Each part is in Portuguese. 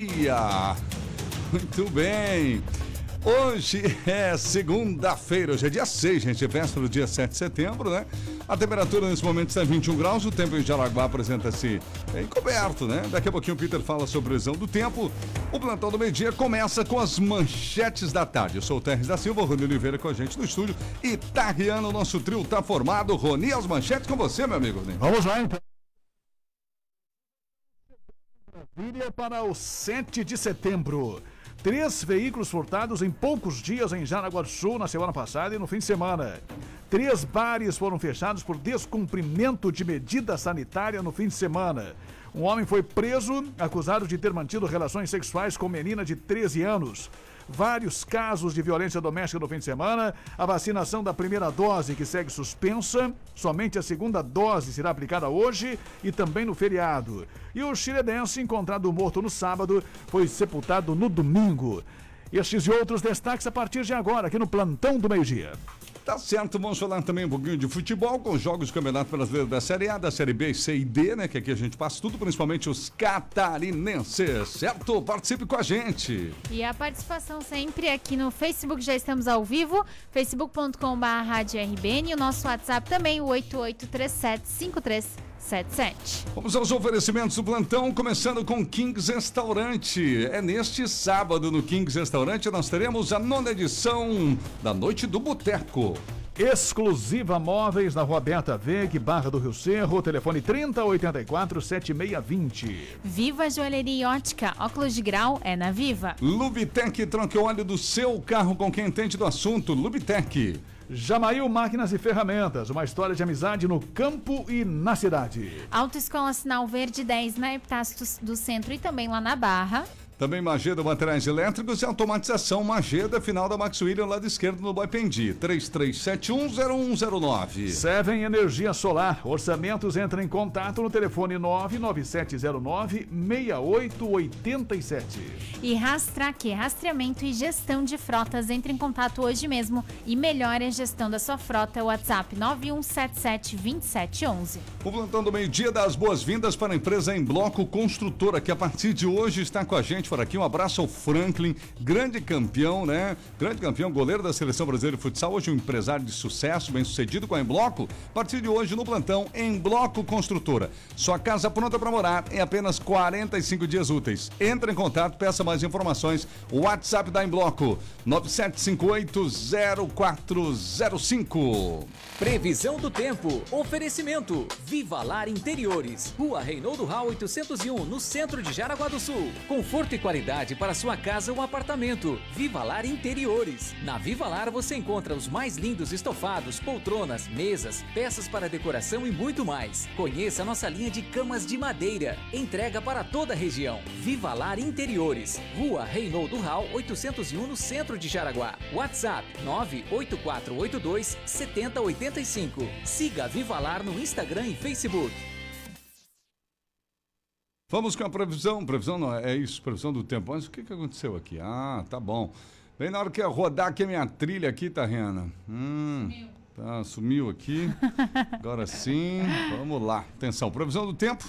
dia. Muito bem. Hoje é segunda-feira, hoje é dia 6, gente, véspera do dia 7 de setembro, né? A temperatura nesse momento está 21 graus, o tempo em Jaraguá apresenta-se encoberto, né? Daqui a pouquinho o Peter fala sobre a previsão do tempo. O plantão do meio-dia começa com as manchetes da tarde. Eu sou o Terres da Silva, Rony Oliveira com a gente no estúdio. E tá o nosso trio tá formado. Rony, as manchetes com você, meu amigo. Vamos lá, então. Brasília para o 7 de setembro. Três veículos furtados em poucos dias em Jaraguá do Sul na semana passada e no fim de semana. Três bares foram fechados por descumprimento de medida sanitária no fim de semana. Um homem foi preso acusado de ter mantido relações sexuais com menina de 13 anos vários casos de violência doméstica no fim de semana, a vacinação da primeira dose que segue suspensa, somente a segunda dose será aplicada hoje e também no feriado. E o chiledense, encontrado morto no sábado, foi sepultado no domingo. Estes e outros destaques a partir de agora, aqui no Plantão do Meio-Dia. Tá certo, vamos falar também um pouquinho de futebol com os jogos do Campeonato Brasileiro da Série A, da Série B, C e D, né? Que aqui a gente passa tudo, principalmente os catarinenses, certo? Participe com a gente. E a participação sempre aqui no Facebook, já estamos ao vivo, facebook.com.br o nosso WhatsApp também, o 883753 77. Vamos aos oferecimentos do plantão, começando com Kings Restaurante. É neste sábado no Kings Restaurante nós teremos a nona edição da Noite do Boteco. Exclusiva Móveis na Rua Berta Veg, Barra do Rio Cerro, telefone 3084 7620. Viva Joalheria e Ótica, óculos de grau é na Viva. Lubitec, troque o óleo do seu carro com quem entende do assunto. Lubitec. Jamail Máquinas e Ferramentas, uma história de amizade no campo e na cidade. Autoescola Sinal Verde 10 na Epitácio do Centro e também lá na Barra. Também Mageda Materiais Elétricos e Automatização Mageda, final da Max William, lado esquerdo no Boipendi, 33710109. Seven Energia Solar, orçamentos entra em contato no telefone 99709-6887. E Rastraque, rastreamento e gestão de frotas, entre em contato hoje mesmo e melhore a gestão da sua frota, WhatsApp 91772711. O plantão do meio-dia das boas-vindas para a empresa em bloco construtora, que a partir de hoje está com a gente por aqui. Um abraço ao Franklin, grande campeão, né? Grande campeão, goleiro da seleção brasileira de futsal. Hoje um empresário de sucesso, bem sucedido com a Embloco. A partir de hoje no plantão, Embloco Construtora. Sua casa pronta para morar em apenas 45 dias úteis. Entre em contato, peça mais informações. WhatsApp da Embloco, 97580405. Previsão do tempo. Oferecimento. Viva Lar Interiores. Rua Reinaldo Rau 801, no centro de Jaraguá do Sul. Conforto e qualidade para sua casa ou apartamento. Viva Lar Interiores. Na Viva Lar você encontra os mais lindos estofados, poltronas, mesas, peças para decoração e muito mais. Conheça nossa linha de camas de madeira. Entrega para toda a região. Viva Lar Interiores. Rua Reinaldo Rau 801, no centro de Jaraguá. WhatsApp 98482 7080 85. Siga Vivalar no Instagram e Facebook. Vamos com a previsão. Previsão não é isso, previsão do tempo. Mas o que, que aconteceu aqui? Ah, tá bom. Bem na hora que eu rodar aqui a minha trilha aqui, tá, Rihanna? Hum, sumiu. Tá, sumiu aqui. Agora sim. Vamos lá. Atenção, previsão do tempo.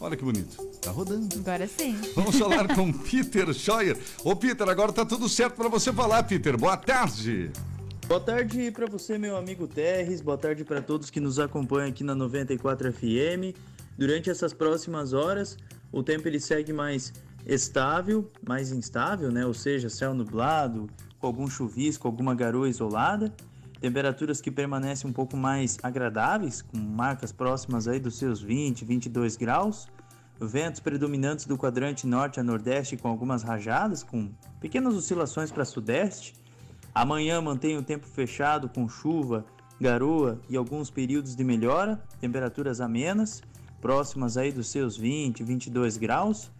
Olha que bonito. Tá rodando. Agora sim. Vamos falar com Peter Scheuer. Ô, Peter, agora tá tudo certo para você falar, Peter. Boa tarde. Boa tarde para você, meu amigo Terres. Boa tarde para todos que nos acompanham aqui na 94 FM. Durante essas próximas horas, o tempo ele segue mais estável, mais instável, né? Ou seja, céu nublado, com algum chuvisco, alguma garoa isolada. Temperaturas que permanecem um pouco mais agradáveis, com marcas próximas aí dos seus 20, 22 graus. Ventos predominantes do quadrante norte a nordeste com algumas rajadas, com pequenas oscilações para sudeste Amanhã mantém o tempo fechado com chuva, garoa e alguns períodos de melhora, temperaturas amenas, próximas aí dos seus 20, 22 graus.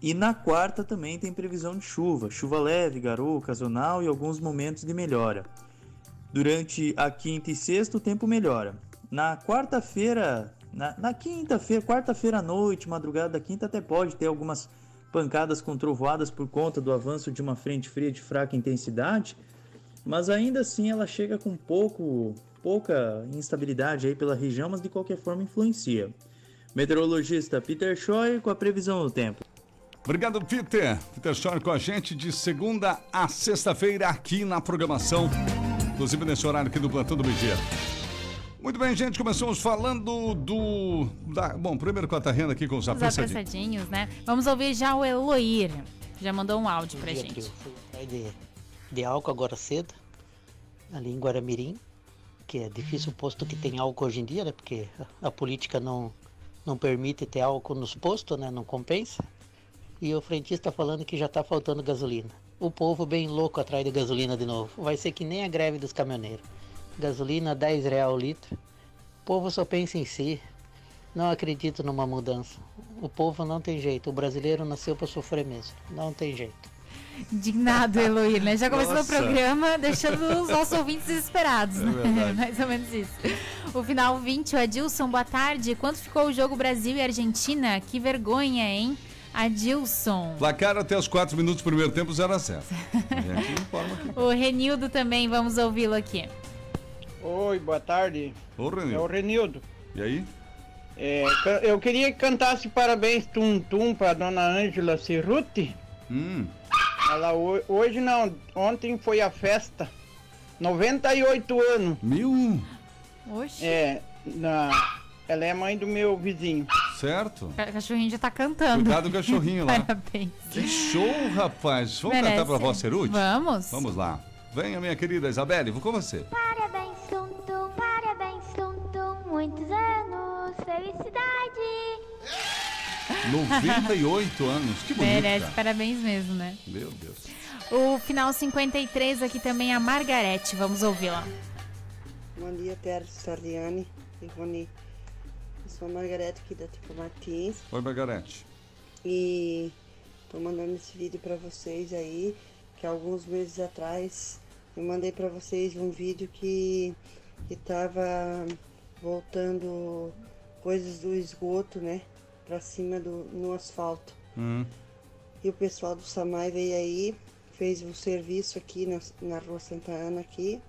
E na quarta também tem previsão de chuva, chuva leve, garoa ocasional e alguns momentos de melhora. Durante a quinta e sexta o tempo melhora. Na quarta-feira, na, na quinta-feira, quarta-feira à noite, madrugada da quinta até pode ter algumas pancadas com trovoadas por conta do avanço de uma frente fria de fraca intensidade, mas ainda assim ela chega com pouco, pouca instabilidade aí pela região, mas de qualquer forma influencia. Meteorologista Peter Schoy com a previsão do tempo. Obrigado, Peter. Peter Schor com a gente de segunda a sexta-feira aqui na programação. Inclusive nesse horário aqui do Plantão do Media. Muito bem, gente. Começamos falando do. Da, bom, primeiro com a renda aqui com os Os apressadinhos. apressadinhos, né? Vamos ouvir já o Eloir. Já mandou um áudio pra que eu gente. fui atrás de, de álcool agora cedo, ali em Guaramirim, que é difícil o posto que tem álcool hoje em dia, né? Porque a, a política não, não permite ter álcool nos postos, né? Não compensa. E o frentista falando que já tá faltando gasolina. O povo bem louco atrás de gasolina de novo. Vai ser que nem a greve dos caminhoneiros. Gasolina 10 real o litro. O povo só pensa em si. Não acredito numa mudança. O povo não tem jeito. O brasileiro nasceu para sofrer mesmo. Não tem jeito. Indignado, Eloir, né? Já começou Nossa. o programa deixando os nossos ouvintes desesperados, né? verdade. Mais ou menos isso. O final 20, o Adilson, boa tarde. Quanto ficou o jogo Brasil e Argentina? Que vergonha, hein? Adilson. Placar até os 4 minutos do primeiro tempo, 0 a 0 A gente informa aqui. O Renildo também, vamos ouvi-lo aqui. Oi, boa tarde. Ô, É o Renil. Renildo. E aí? É, eu queria que cantasse parabéns tum tum pra dona Ângela Cerruti. Hum, Ela ho- hoje não, ontem foi a festa. 98 anos. mil, Oxe, É, na, ela é mãe do meu vizinho. certo? o cachorrinho já tá cantando. Cuidado do cachorrinho lá. Parabéns. Que show, rapaz. Vamos Merece. cantar pra vó Ceruti? Vamos. Vamos lá. Venha, minha querida Isabelle, vou com você. Parabéns, 98 anos. Que bonito. Merece, cara. parabéns mesmo, né? Meu Deus. O final 53 aqui também a Margarete, vamos ouvi-la. Bom dia, Terra Sardiani, Ivone. Eu sou a Margarete aqui da Tipo Martins Oi, Margarete. e tô mandando esse vídeo pra vocês aí, que alguns meses atrás eu mandei pra vocês um vídeo que, que tava voltando coisas do esgoto, né, pra cima do, no asfalto. Hum, E o pessoal do Samai veio aí, fez um serviço aqui na, na rua Santa Ana aqui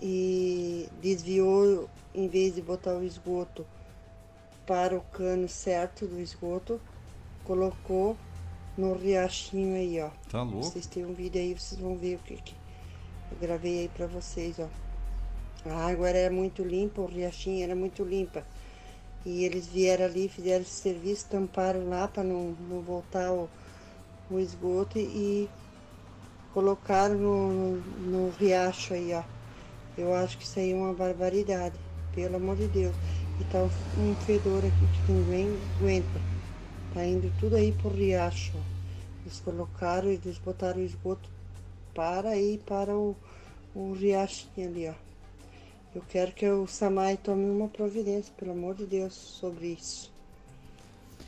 e desviou, em vez de botar o esgoto para o cano certo do esgoto, colocou no riachinho aí, ó. tá louco. Vocês têm um vídeo aí, vocês vão ver o que, que eu gravei aí pra vocês, ó. A água era muito limpa, o riachinho era muito limpa. E eles vieram ali, fizeram esse serviço, tamparam lá para não, não voltar o, o esgoto e colocaram no, no, no riacho aí, ó. Eu acho que isso aí é uma barbaridade, pelo amor de Deus. E tá um fedor aqui que ninguém aguenta. Tá indo tudo aí pro riacho. Eles colocaram, eles botaram o esgoto para aí para o, o riachinho ali, ó. Eu quero que o Samai tome uma providência, pelo amor de Deus, sobre isso.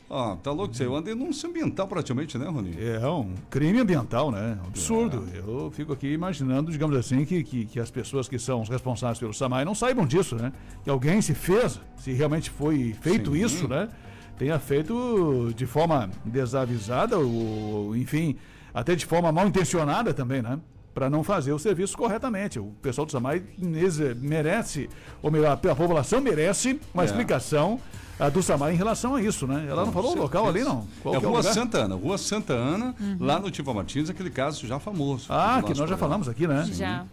Ó, tá louco você. Eu andei num ambiental praticamente, né, Rony? É um crime ambiental, né? Absurdo. Eu fico aqui imaginando, digamos assim, que, que, que as pessoas que são os responsáveis pelo SAMAI não saibam disso, né? Que alguém se fez, se realmente foi feito Sim. isso, né? Tenha feito de forma desavisada, ou, enfim, até de forma mal intencionada também, né? Para não fazer o serviço corretamente. O pessoal do SAMAI nesse- merece, ou melhor, a população merece uma É. explicação ah, do SAMAI em relação a isso, né? Ela não falou o local ali, não. Qual é que é Rua lugar? Santa Ana. Rua Santa Ana, lá no Tiva Martins, aquele caso já famoso. Ah, que nós já programa. falamos aqui, né? Já.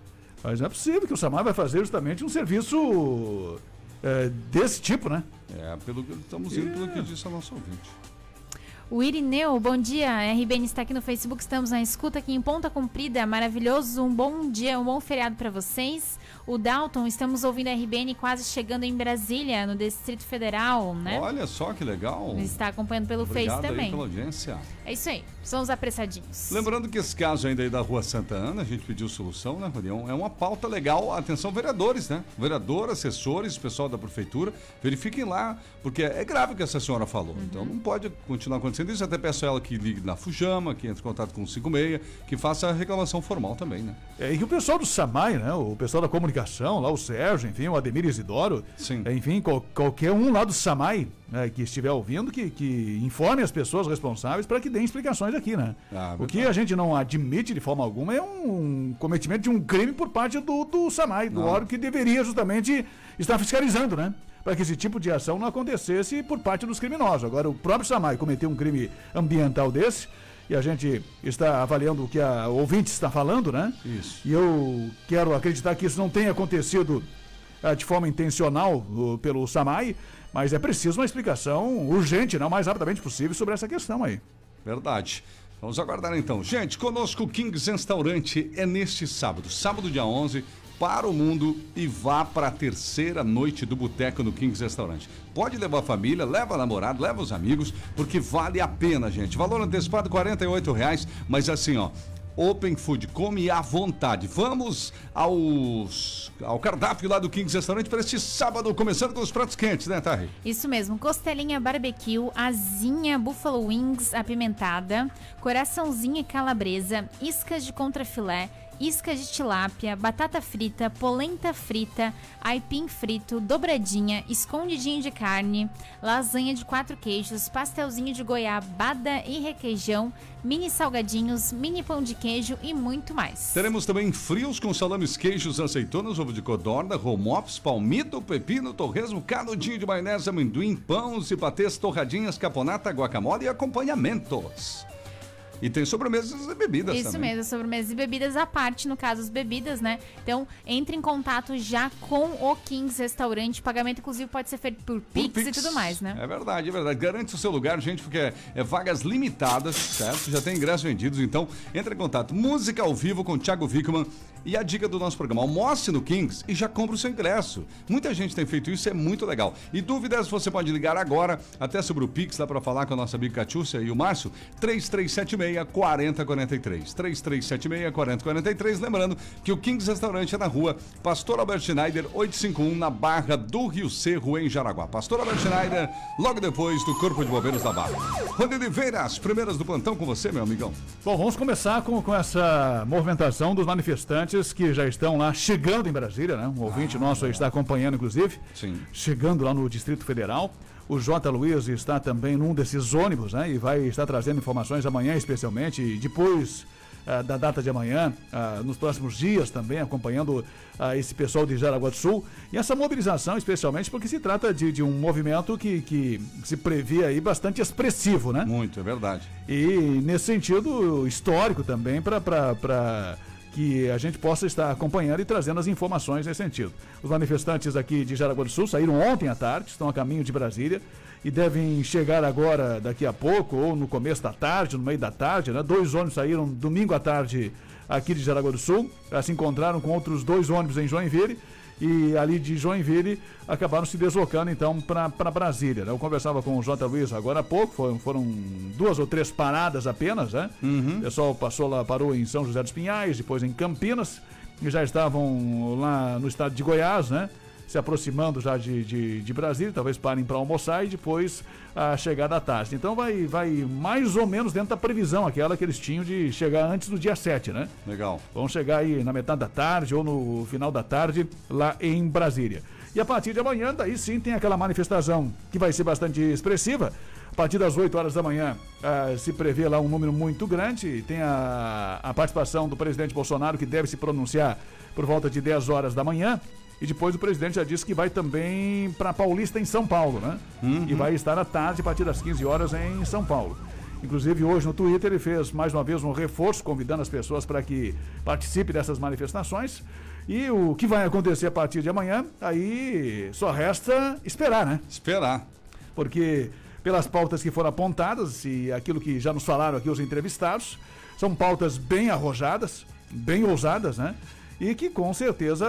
Mas não é possível que o Samar vai fazer justamente um serviço é, desse tipo, né? É, pelo que estamos indo, pelo que disse a nossa ouvinte. O Irineu, bom dia. RBN está aqui no Facebook, estamos na escuta aqui em Ponta Comprida. Maravilhoso, um bom dia, um bom feriado para vocês. O Dalton, estamos ouvindo a RBN quase chegando em Brasília, no Distrito Federal, né? Olha só que legal. Ele está acompanhando pelo Obrigado Face aí também. pela audiência. É isso aí, são os apressadinhos. Lembrando que esse caso ainda aí da Rua Santa Ana, a gente pediu solução, né, Ronião? É uma pauta legal. Atenção, vereadores, né? Vereador, assessores, pessoal da prefeitura, verifiquem lá, porque é grave o que essa senhora falou. Então não pode continuar acontecendo isso. Até peço a ela que ligue na Fujama, que entre em contato com o 56, que faça a reclamação formal também, né? É, e que o pessoal do Samai, né? O pessoal da comunicação, lá o Sérgio, enfim, o Ademir Isidoro, Sim. enfim, qual- qualquer um lá do Samai né, que estiver ouvindo, que, que informe as pessoas responsáveis para que deem explicações aqui, né? Ah, o que a gente não admite de forma alguma é um cometimento de um crime por parte do, do Samai, do Não. órgão que deveria justamente estar fiscalizando, né? para que esse tipo de ação não acontecesse por parte dos criminosos. Agora, o próprio Samai cometeu um crime ambiental desse, e a gente está avaliando o que a ouvinte está falando, né? Isso. E eu quero acreditar que isso não tenha acontecido ah, de forma intencional uh, pelo Samai, mas é preciso uma explicação urgente, não o mais rapidamente possível, sobre essa questão aí. Verdade. Vamos aguardar então. Gente, conosco o Kings Restaurante é neste sábado, sábado dia 11, para o mundo e vá para a terceira noite do Boteco no Kings Restaurante. Pode levar a família, leva a namorado, leva os amigos, porque vale a pena, gente. Valor antecipado 48 reais, mas assim, ó, Open Food, come à vontade. Vamos aos, ao cardápio lá do Kings Restaurante para este sábado, começando com os pratos quentes, né, Tari? Isso mesmo, costelinha barbecue, asinha buffalo wings apimentada, coraçãozinha calabresa, iscas de contrafilé, isca de tilápia, batata frita, polenta frita, aipim frito, dobradinha, escondidinho de carne, lasanha de quatro queijos, pastelzinho de goiabada e requeijão, mini salgadinhos, mini pão de queijo e muito mais. Teremos também frios com salames, queijos, azeitonas, ovo de codorna, romops, palmito, pepino, torresmo, canudinho de maionese, amendoim, pães e torradinhas, caponata, guacamole e acompanhamentos. E tem sobremesas e bebidas Isso também. mesmo, sobremesas e bebidas à parte, no caso as bebidas, né? Então, entre em contato já com o Kings Restaurante. Pagamento, inclusive, pode ser feito por, Por Pix, e tudo mais, né? É verdade, é verdade. Garante o seu lugar, gente, porque é, é vagas limitadas, certo? Já tem ingressos vendidos, então entre em contato. Música ao vivo com Thiago Wickman. E a dica do nosso programa, almoce no Kings e já compra o seu ingresso. Muita gente tem feito isso, é muito legal. E dúvidas, você pode ligar agora, até sobre o Pix, dá para falar com a nossa amiga Catiúcia e o Márcio, 3376-4043. 3376-4043. Lembrando que o Kings Restaurante é na rua Pastor Albert Schneider, 851, na Barra do Rio Cerro, em Jaraguá. Pastor Albert Schneider, logo depois do Corpo de Bombeiros da Barra. Rony Oliveira, as primeiras do plantão com você, meu amigão. Bom, vamos começar com, com essa movimentação dos manifestantes que já estão lá chegando em Brasília, né? Um ouvinte nosso aí está acompanhando, inclusive. Sim. Chegando lá no Distrito Federal. O J. Luiz está também num desses ônibus, né? E vai estar trazendo informações amanhã, especialmente, e depois ah, da data de amanhã, ah, nos próximos dias também, acompanhando ah, esse pessoal de Jaraguá do Sul. E essa mobilização, especialmente, porque se trata de, de um movimento que, que se prevê aí bastante expressivo, né? Muito, é verdade. E nesse sentido histórico também para que a gente possa estar acompanhando e trazendo as informações nesse sentido. Os manifestantes aqui de Jaraguá do Sul saíram ontem à tarde, estão a caminho de Brasília e devem chegar agora daqui a pouco ou no começo da tarde, no meio da tarde, né? Dois ônibus saíram domingo à tarde aqui de Jaraguá do Sul, já se encontraram com outros dois ônibus em Joinville e ali de Joinville acabaram se deslocando então para Brasília. né? Eu conversava com o J. Luiz agora há pouco, foram, foram duas ou três paradas apenas, né? O pessoal passou lá, parou em São José dos Pinhais, depois em Campinas, e já estavam lá no estado de Goiás, né? Se aproximando já de, de, de Brasília, talvez parem para almoçar e depois a chegada à tarde. Então vai, vai mais ou menos dentro da previsão, aquela que eles tinham de chegar antes do dia 7, né? Legal. Vão chegar aí na metade da tarde ou no final da tarde lá em Brasília. E a partir de amanhã, daí sim tem aquela manifestação que vai ser bastante expressiva. A partir das 8 horas da manhã ah, se prevê lá um número muito grande. Tem a, a participação do presidente Bolsonaro, que deve se pronunciar por volta de 10 horas da manhã. E depois o presidente já disse que vai também para Paulista em São Paulo, né? E vai estar à tarde a partir das 15 horas em São Paulo. Inclusive hoje no Twitter ele fez mais uma vez um reforço, convidando as pessoas para que participem dessas manifestações. E o que vai acontecer a partir de amanhã, aí só resta esperar, né? Esperar. Porque pelas pautas que foram apontadas e aquilo que já nos falaram aqui os entrevistados, são pautas bem arrojadas, bem ousadas, né? E que com certeza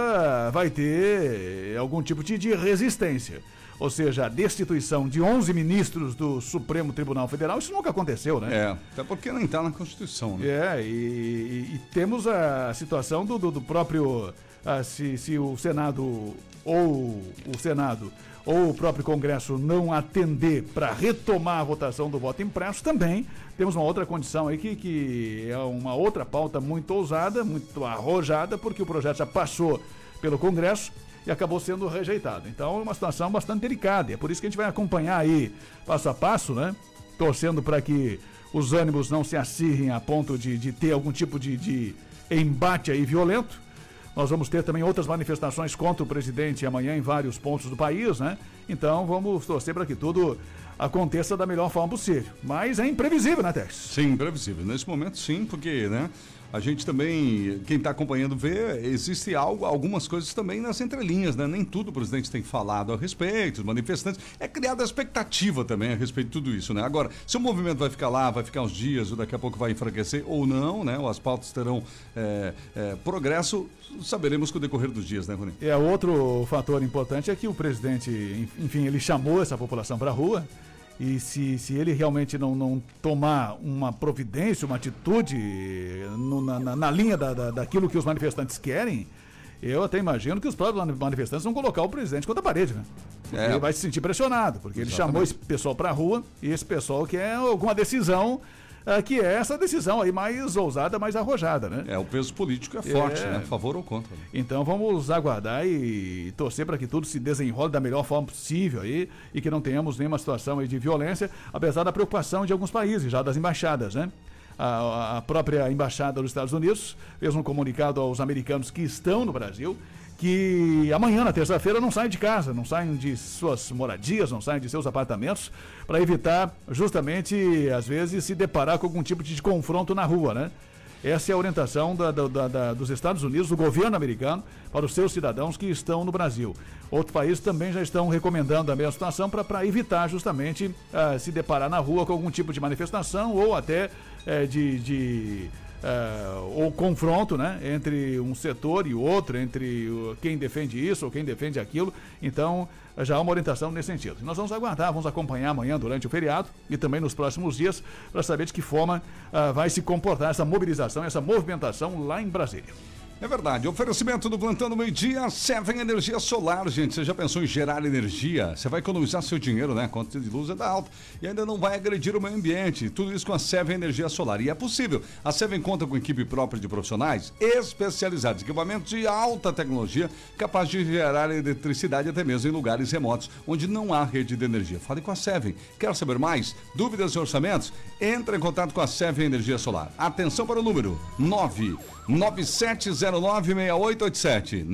vai ter algum tipo de, de resistência. Ou seja, a destituição de 11 ministros do Supremo Tribunal Federal, isso nunca aconteceu, né? É, até porque não está na Constituição, né? É, e, e- e temos a situação do, do- do próprio. Ah, se, se o Senado ou o Senado ou o próprio Congresso não atender para retomar a votação do voto impresso, também temos uma outra condição aí que, que é uma outra pauta muito ousada, muito arrojada, porque o projeto já passou pelo Congresso e acabou sendo rejeitado. Então é uma situação bastante delicada. É por isso que a gente vai acompanhar aí passo a passo, né? Torcendo para que os ânimos não se acirrem a ponto de, de ter algum tipo de, de embate aí violento. Nós vamos ter também outras manifestações contra o presidente amanhã em vários pontos do país, né? Então vamos torcer para que tudo aconteça da melhor forma possível. Mas é imprevisível, né, Tex? Sim, imprevisível. Nesse momento, sim, porque, né? A gente também, quem está acompanhando vê, existe algo, algumas coisas também nas entrelinhas, né? Nem tudo o presidente tem falado a respeito, os manifestantes. É criada expectativa também a respeito de tudo isso, né? Agora, se o movimento vai ficar lá, vai ficar uns dias, ou daqui a pouco vai enfraquecer ou não, né? Ou as pautas terão é, é, progresso, saberemos com o decorrer dos dias, né, Rony? É, outro fator importante é que o presidente, enfim, ele chamou essa população para a rua. E se, se ele realmente não, não tomar uma providência, uma atitude no, na, na, na, linha da, da, daquilo que os manifestantes querem, eu até imagino que os próprios manifestantes vão colocar o presidente contra a parede, né? É. ele vai se sentir pressionado, porque Exatamente. ele chamou esse pessoal para a rua e esse pessoal quer alguma decisão uh, que é essa decisão aí mais ousada, mais arrojada, né? É, o peso político é forte, é... né? Favor ou contra. Então vamos aguardar e torcer para que tudo se desenrole da melhor forma possível aí e que não tenhamos nenhuma situação aí de violência, apesar da preocupação de alguns países, já das embaixadas, né? A própria embaixada dos Estados Unidos fez um comunicado aos americanos que estão no Brasil que amanhã, na terça-feira, não saem de casa, não saem de suas moradias, não saem de seus apartamentos, para evitar justamente, às vezes, se deparar com algum tipo de confronto na rua, né? Essa é a orientação da, da, da, dos Estados Unidos, do governo americano, para os seus cidadãos que estão no Brasil. Outros países também já estão recomendando a mesma situação para evitar justamente uh, se deparar na rua com algum tipo de manifestação ou até uh, de, de uh, ou confronto né, entre um setor e outro, entre quem defende isso ou quem defende aquilo. Então, já há uma orientação nesse sentido. Nós vamos aguardar, vamos acompanhar amanhã durante o feriado e também nos próximos dias para saber de que forma uh, vai se comportar essa mobilização, essa movimentação lá em Brasília. É verdade. Oferecimento do plantão do meio-dia, Seven Energia Solar, gente. Você já pensou em gerar energia? Você vai economizar seu dinheiro, né? A conta de luz é da alta. E ainda não vai agredir o meio ambiente. Tudo isso com a Seven Energia Solar. E é possível. A Seven conta com equipe própria de profissionais especializados, equipamentos de alta tecnologia, capaz de gerar eletricidade até mesmo em lugares remotos, onde não há rede de energia. Fale com a Seven. Quer saber mais? Dúvidas e orçamentos? Entre em contato com a Seven Energia Solar. Atenção para o número 9 97096887.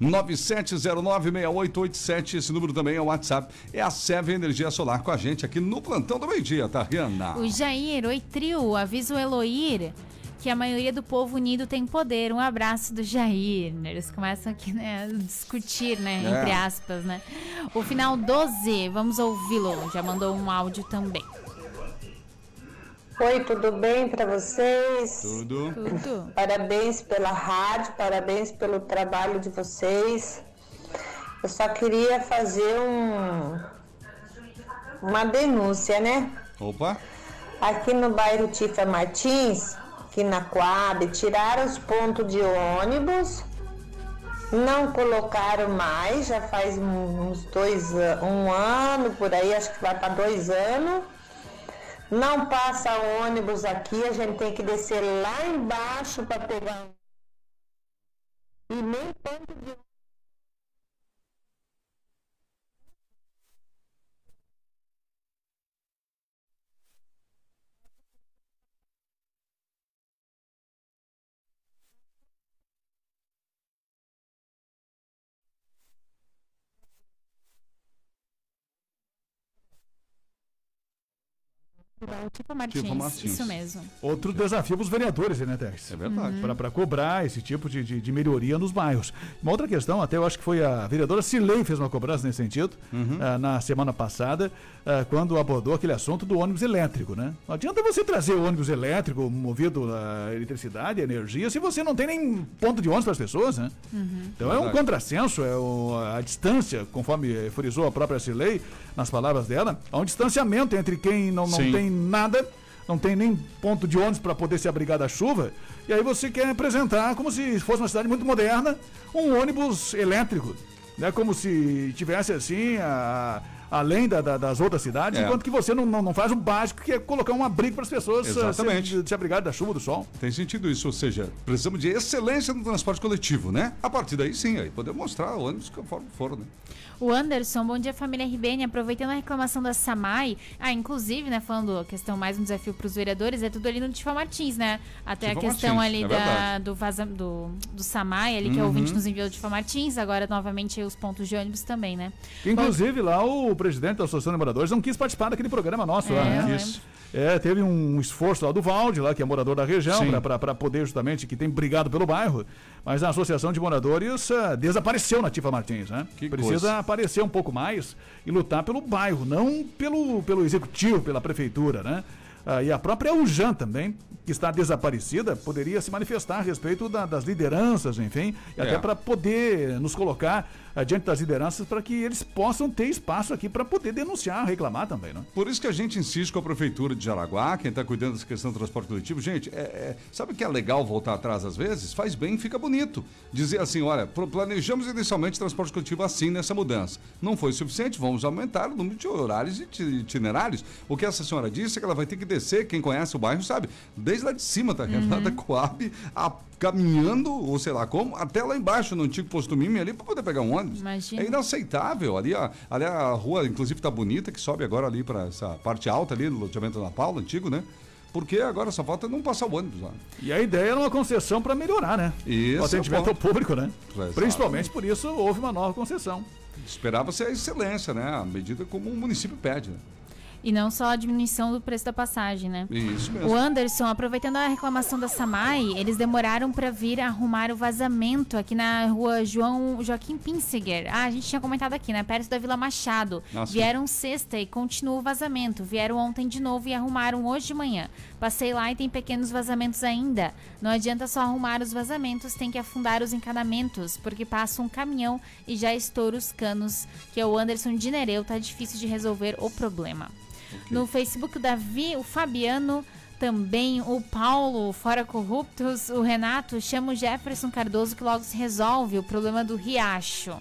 997096887. Esse número também é o WhatsApp. É a Seven Energia Solar com a gente aqui no plantão do meio-dia, tá, Rihanna? O Jair, oi trio, avisa o Eloir que a maioria do povo unido tem poder. Um abraço do Jair. Eles começam aqui, né, a discutir, né, é. entre aspas, né. O final 12, vamos ouvi-lo. Já mandou um áudio também. Oi, tudo bem para vocês? Tudo. Tudo. Parabéns pela rádio, parabéns pelo trabalho de vocês. Eu só queria fazer um uma denúncia, né? Opa. Aqui no bairro Tifa Martins, aqui na Coab, tiraram os pontos de ônibus, não colocaram mais, já faz uns dois, um ano por aí, acho que vai para dois anos não passa ônibus aqui, a gente tem que descer lá embaixo para pegar. E nem ponto de Tipo Martins, tipo Martins. Isso mesmo. Outro desafio para os vereadores, né, Tex? É verdade. Uhum. Para cobrar esse tipo de, de, de, melhoria nos bairros. Uma outra questão, até eu acho que foi a vereadora Silei fez uma cobrança nesse sentido, uhum. uh, na semana passada, uh, quando abordou aquele assunto do ônibus elétrico, né? Não adianta você trazer o ônibus elétrico movido a eletricidade, a energia, se você não tem nem ponto de ônibus para as pessoas, né? Uhum. Então é um contrassenso, é o, a distância, conforme frisou a própria Silei, nas palavras dela, há um distanciamento entre quem não, não tem nada, não tem nem ponto de ônibus para poder se abrigar da chuva, e aí você quer apresentar como se fosse uma cidade muito moderna, um ônibus elétrico. Né, como se tivesse assim a, além da- da- das outras cidades, É. enquanto que você não, não, não faz o básico, que é colocar um abrigo para as pessoas ah, Exatamente. se, se abrigarem da chuva, do sol. Tem sentido isso, ou seja, precisamos de excelência no transporte coletivo, né? A partir daí sim, aí podemos mostrar ônibus conforme for, né? O Anderson, bom dia família RBN, aproveitando a reclamação da Samai, ah, inclusive, né, falando a questão mais um desafio para os vereadores, é tudo ali no Tifa Martins, né? Até Tifa a questão Martins, ali é da, do, vaza, do, do Samai, ali que é o Uhum. ouvinte nos enviou do Tifa Martins, agora novamente os pontos de ônibus também, né? Inclusive, lá o presidente da Associação de Moradores não quis participar daquele programa nosso É, lá, né? lembro. É, teve um esforço lá do Valde, lá, que é morador da região, para poder justamente, que tem brigado pelo bairro, mas a Associação de Moradores ah, desapareceu na Tifa Martins, né? Que Precisa coisa. aparecer um pouco mais e lutar pelo bairro, não pelo, pelo executivo, pela prefeitura, né? Ah, e a própria UJAN também, que está desaparecida, poderia se manifestar a respeito da- das lideranças, enfim, e É. até para poder nos colocar diante das lideranças para que eles possam ter espaço aqui para poder denunciar, reclamar também, né? Por isso que a gente insiste com a Prefeitura de Jaraguá, quem está cuidando dessa questão do transporte coletivo. Gente, é, é- sabe o que é legal voltar atrás às vezes? Faz bem, fica bonito. Dizer assim, olha, planejamos inicialmente transporte coletivo assim nessa mudança. Não foi suficiente, vamos aumentar o número de horários e iti- itinerários. O que essa senhora disse é que ela vai ter que descer, quem conhece o bairro sabe, desde lá de cima, tá? Lá da Coab, a- caminhando, ou sei lá como, até lá embaixo, no antigo posto Mime ali, para poder pegar um ônibus. Imagina. É inaceitável. Ali a, ali a rua, inclusive, tá bonita, que sobe agora ali para essa parte alta ali, no loteamento da Paula, antigo, né? Porque agora só falta não passar o ônibus lá. E a ideia era uma concessão para melhorar, né? Isso, o atendimento é o ao público, né? Exatamente. Principalmente por isso houve uma nova concessão. Esperava-se a excelência, né? A medida como o município pede, né? E não só a diminuição do preço da passagem, né? Isso mesmo. O Anderson, aproveitando a reclamação da Samai, eles demoraram para vir arrumar o vazamento aqui na rua João Joaquim Pinseguer. Ah, a gente tinha comentado aqui, né? Perto da Vila Machado. Sim. Vieram sexta e continua o vazamento. Vieram ontem de novo e arrumaram hoje de manhã. Passei lá e tem pequenos vazamentos ainda. Não adianta só arrumar os vazamentos, tem que afundar os encanamentos, porque passa um caminhão e já estoura os canos, que é o Anderson de Nereu, tá difícil de resolver o problema. No Facebook, o Davi, o Fabiano, também o Paulo, fora corruptos, o Renato, chama o Jefferson Cardoso que logo se resolve o problema do riacho.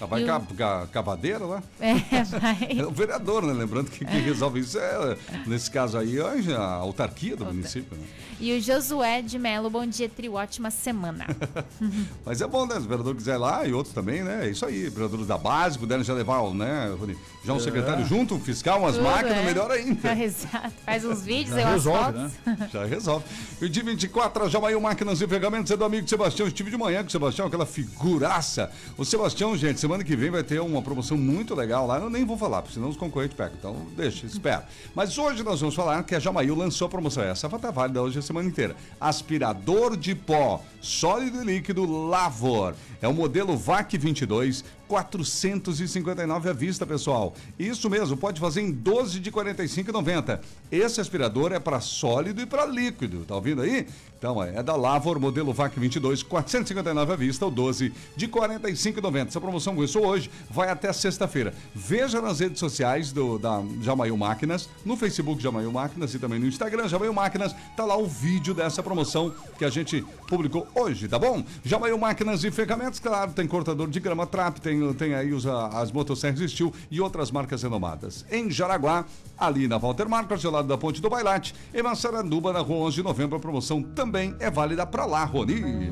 Ah, Vai o- ca- ca- cavadeira lá? É, vai. É o vereador, né? Lembrando que quem resolve isso é, nesse caso aí, é a autarquia do município, né? E o Josué de Melo, bom dia, trio, ótima semana. Mas é bom, né? Se o vereador quiser ir lá e outros também, né? É isso aí. Vereadores da base, puderam já levar, o, né, Rony? Já um secretário junto, um fiscal, umas Tudo, máquinas, é. melhor ainda. Exato. Faz uns vídeos, Já aí umas resolve, né? Já resolve. E de 24 a Jamail Máquinas e Ferramentas é do amigo Sebastião. Estive de manhã com o Sebastião, aquela figuraça. O Sebastião, gente, semana que vem vai ter uma promoção muito legal lá. Eu nem vou falar, porque senão os concorrentes pegam. Então, deixa, espera. Mas hoje nós vamos falar que a Jamail lançou a promoção. Essa vai estar válida hoje a semana inteira. Aspirador de pó, sólido e líquido Lavor. É o modelo VAC 22, 459 à vista, pessoal. Isso mesmo, pode fazer em 12 de 45,90. Esse aspirador é para sólido e para líquido, tá ouvindo aí? Então, é da Lavor, modelo VAC 22, 459 à vista, o 12 de 45,90. Essa promoção começou hoje, vai até sexta-feira. Veja nas redes sociais do, da Jamail Máquinas, no Facebook Jamail Máquinas e também no Instagram Jamail Máquinas, tá lá o vídeo dessa promoção que a gente publicou hoje, tá bom? Jamail Máquinas e Ferramentas, claro, tem cortador de grama Trap, tem, tem aí os, as motosserras Steel e outras marcas renomadas. Em Jaraguá, ali na Walter Marcos, ao lado da Ponte do Bailate, em Massaranduba, na rua 11 de novembro, a promoção também é válida para lá, Rony.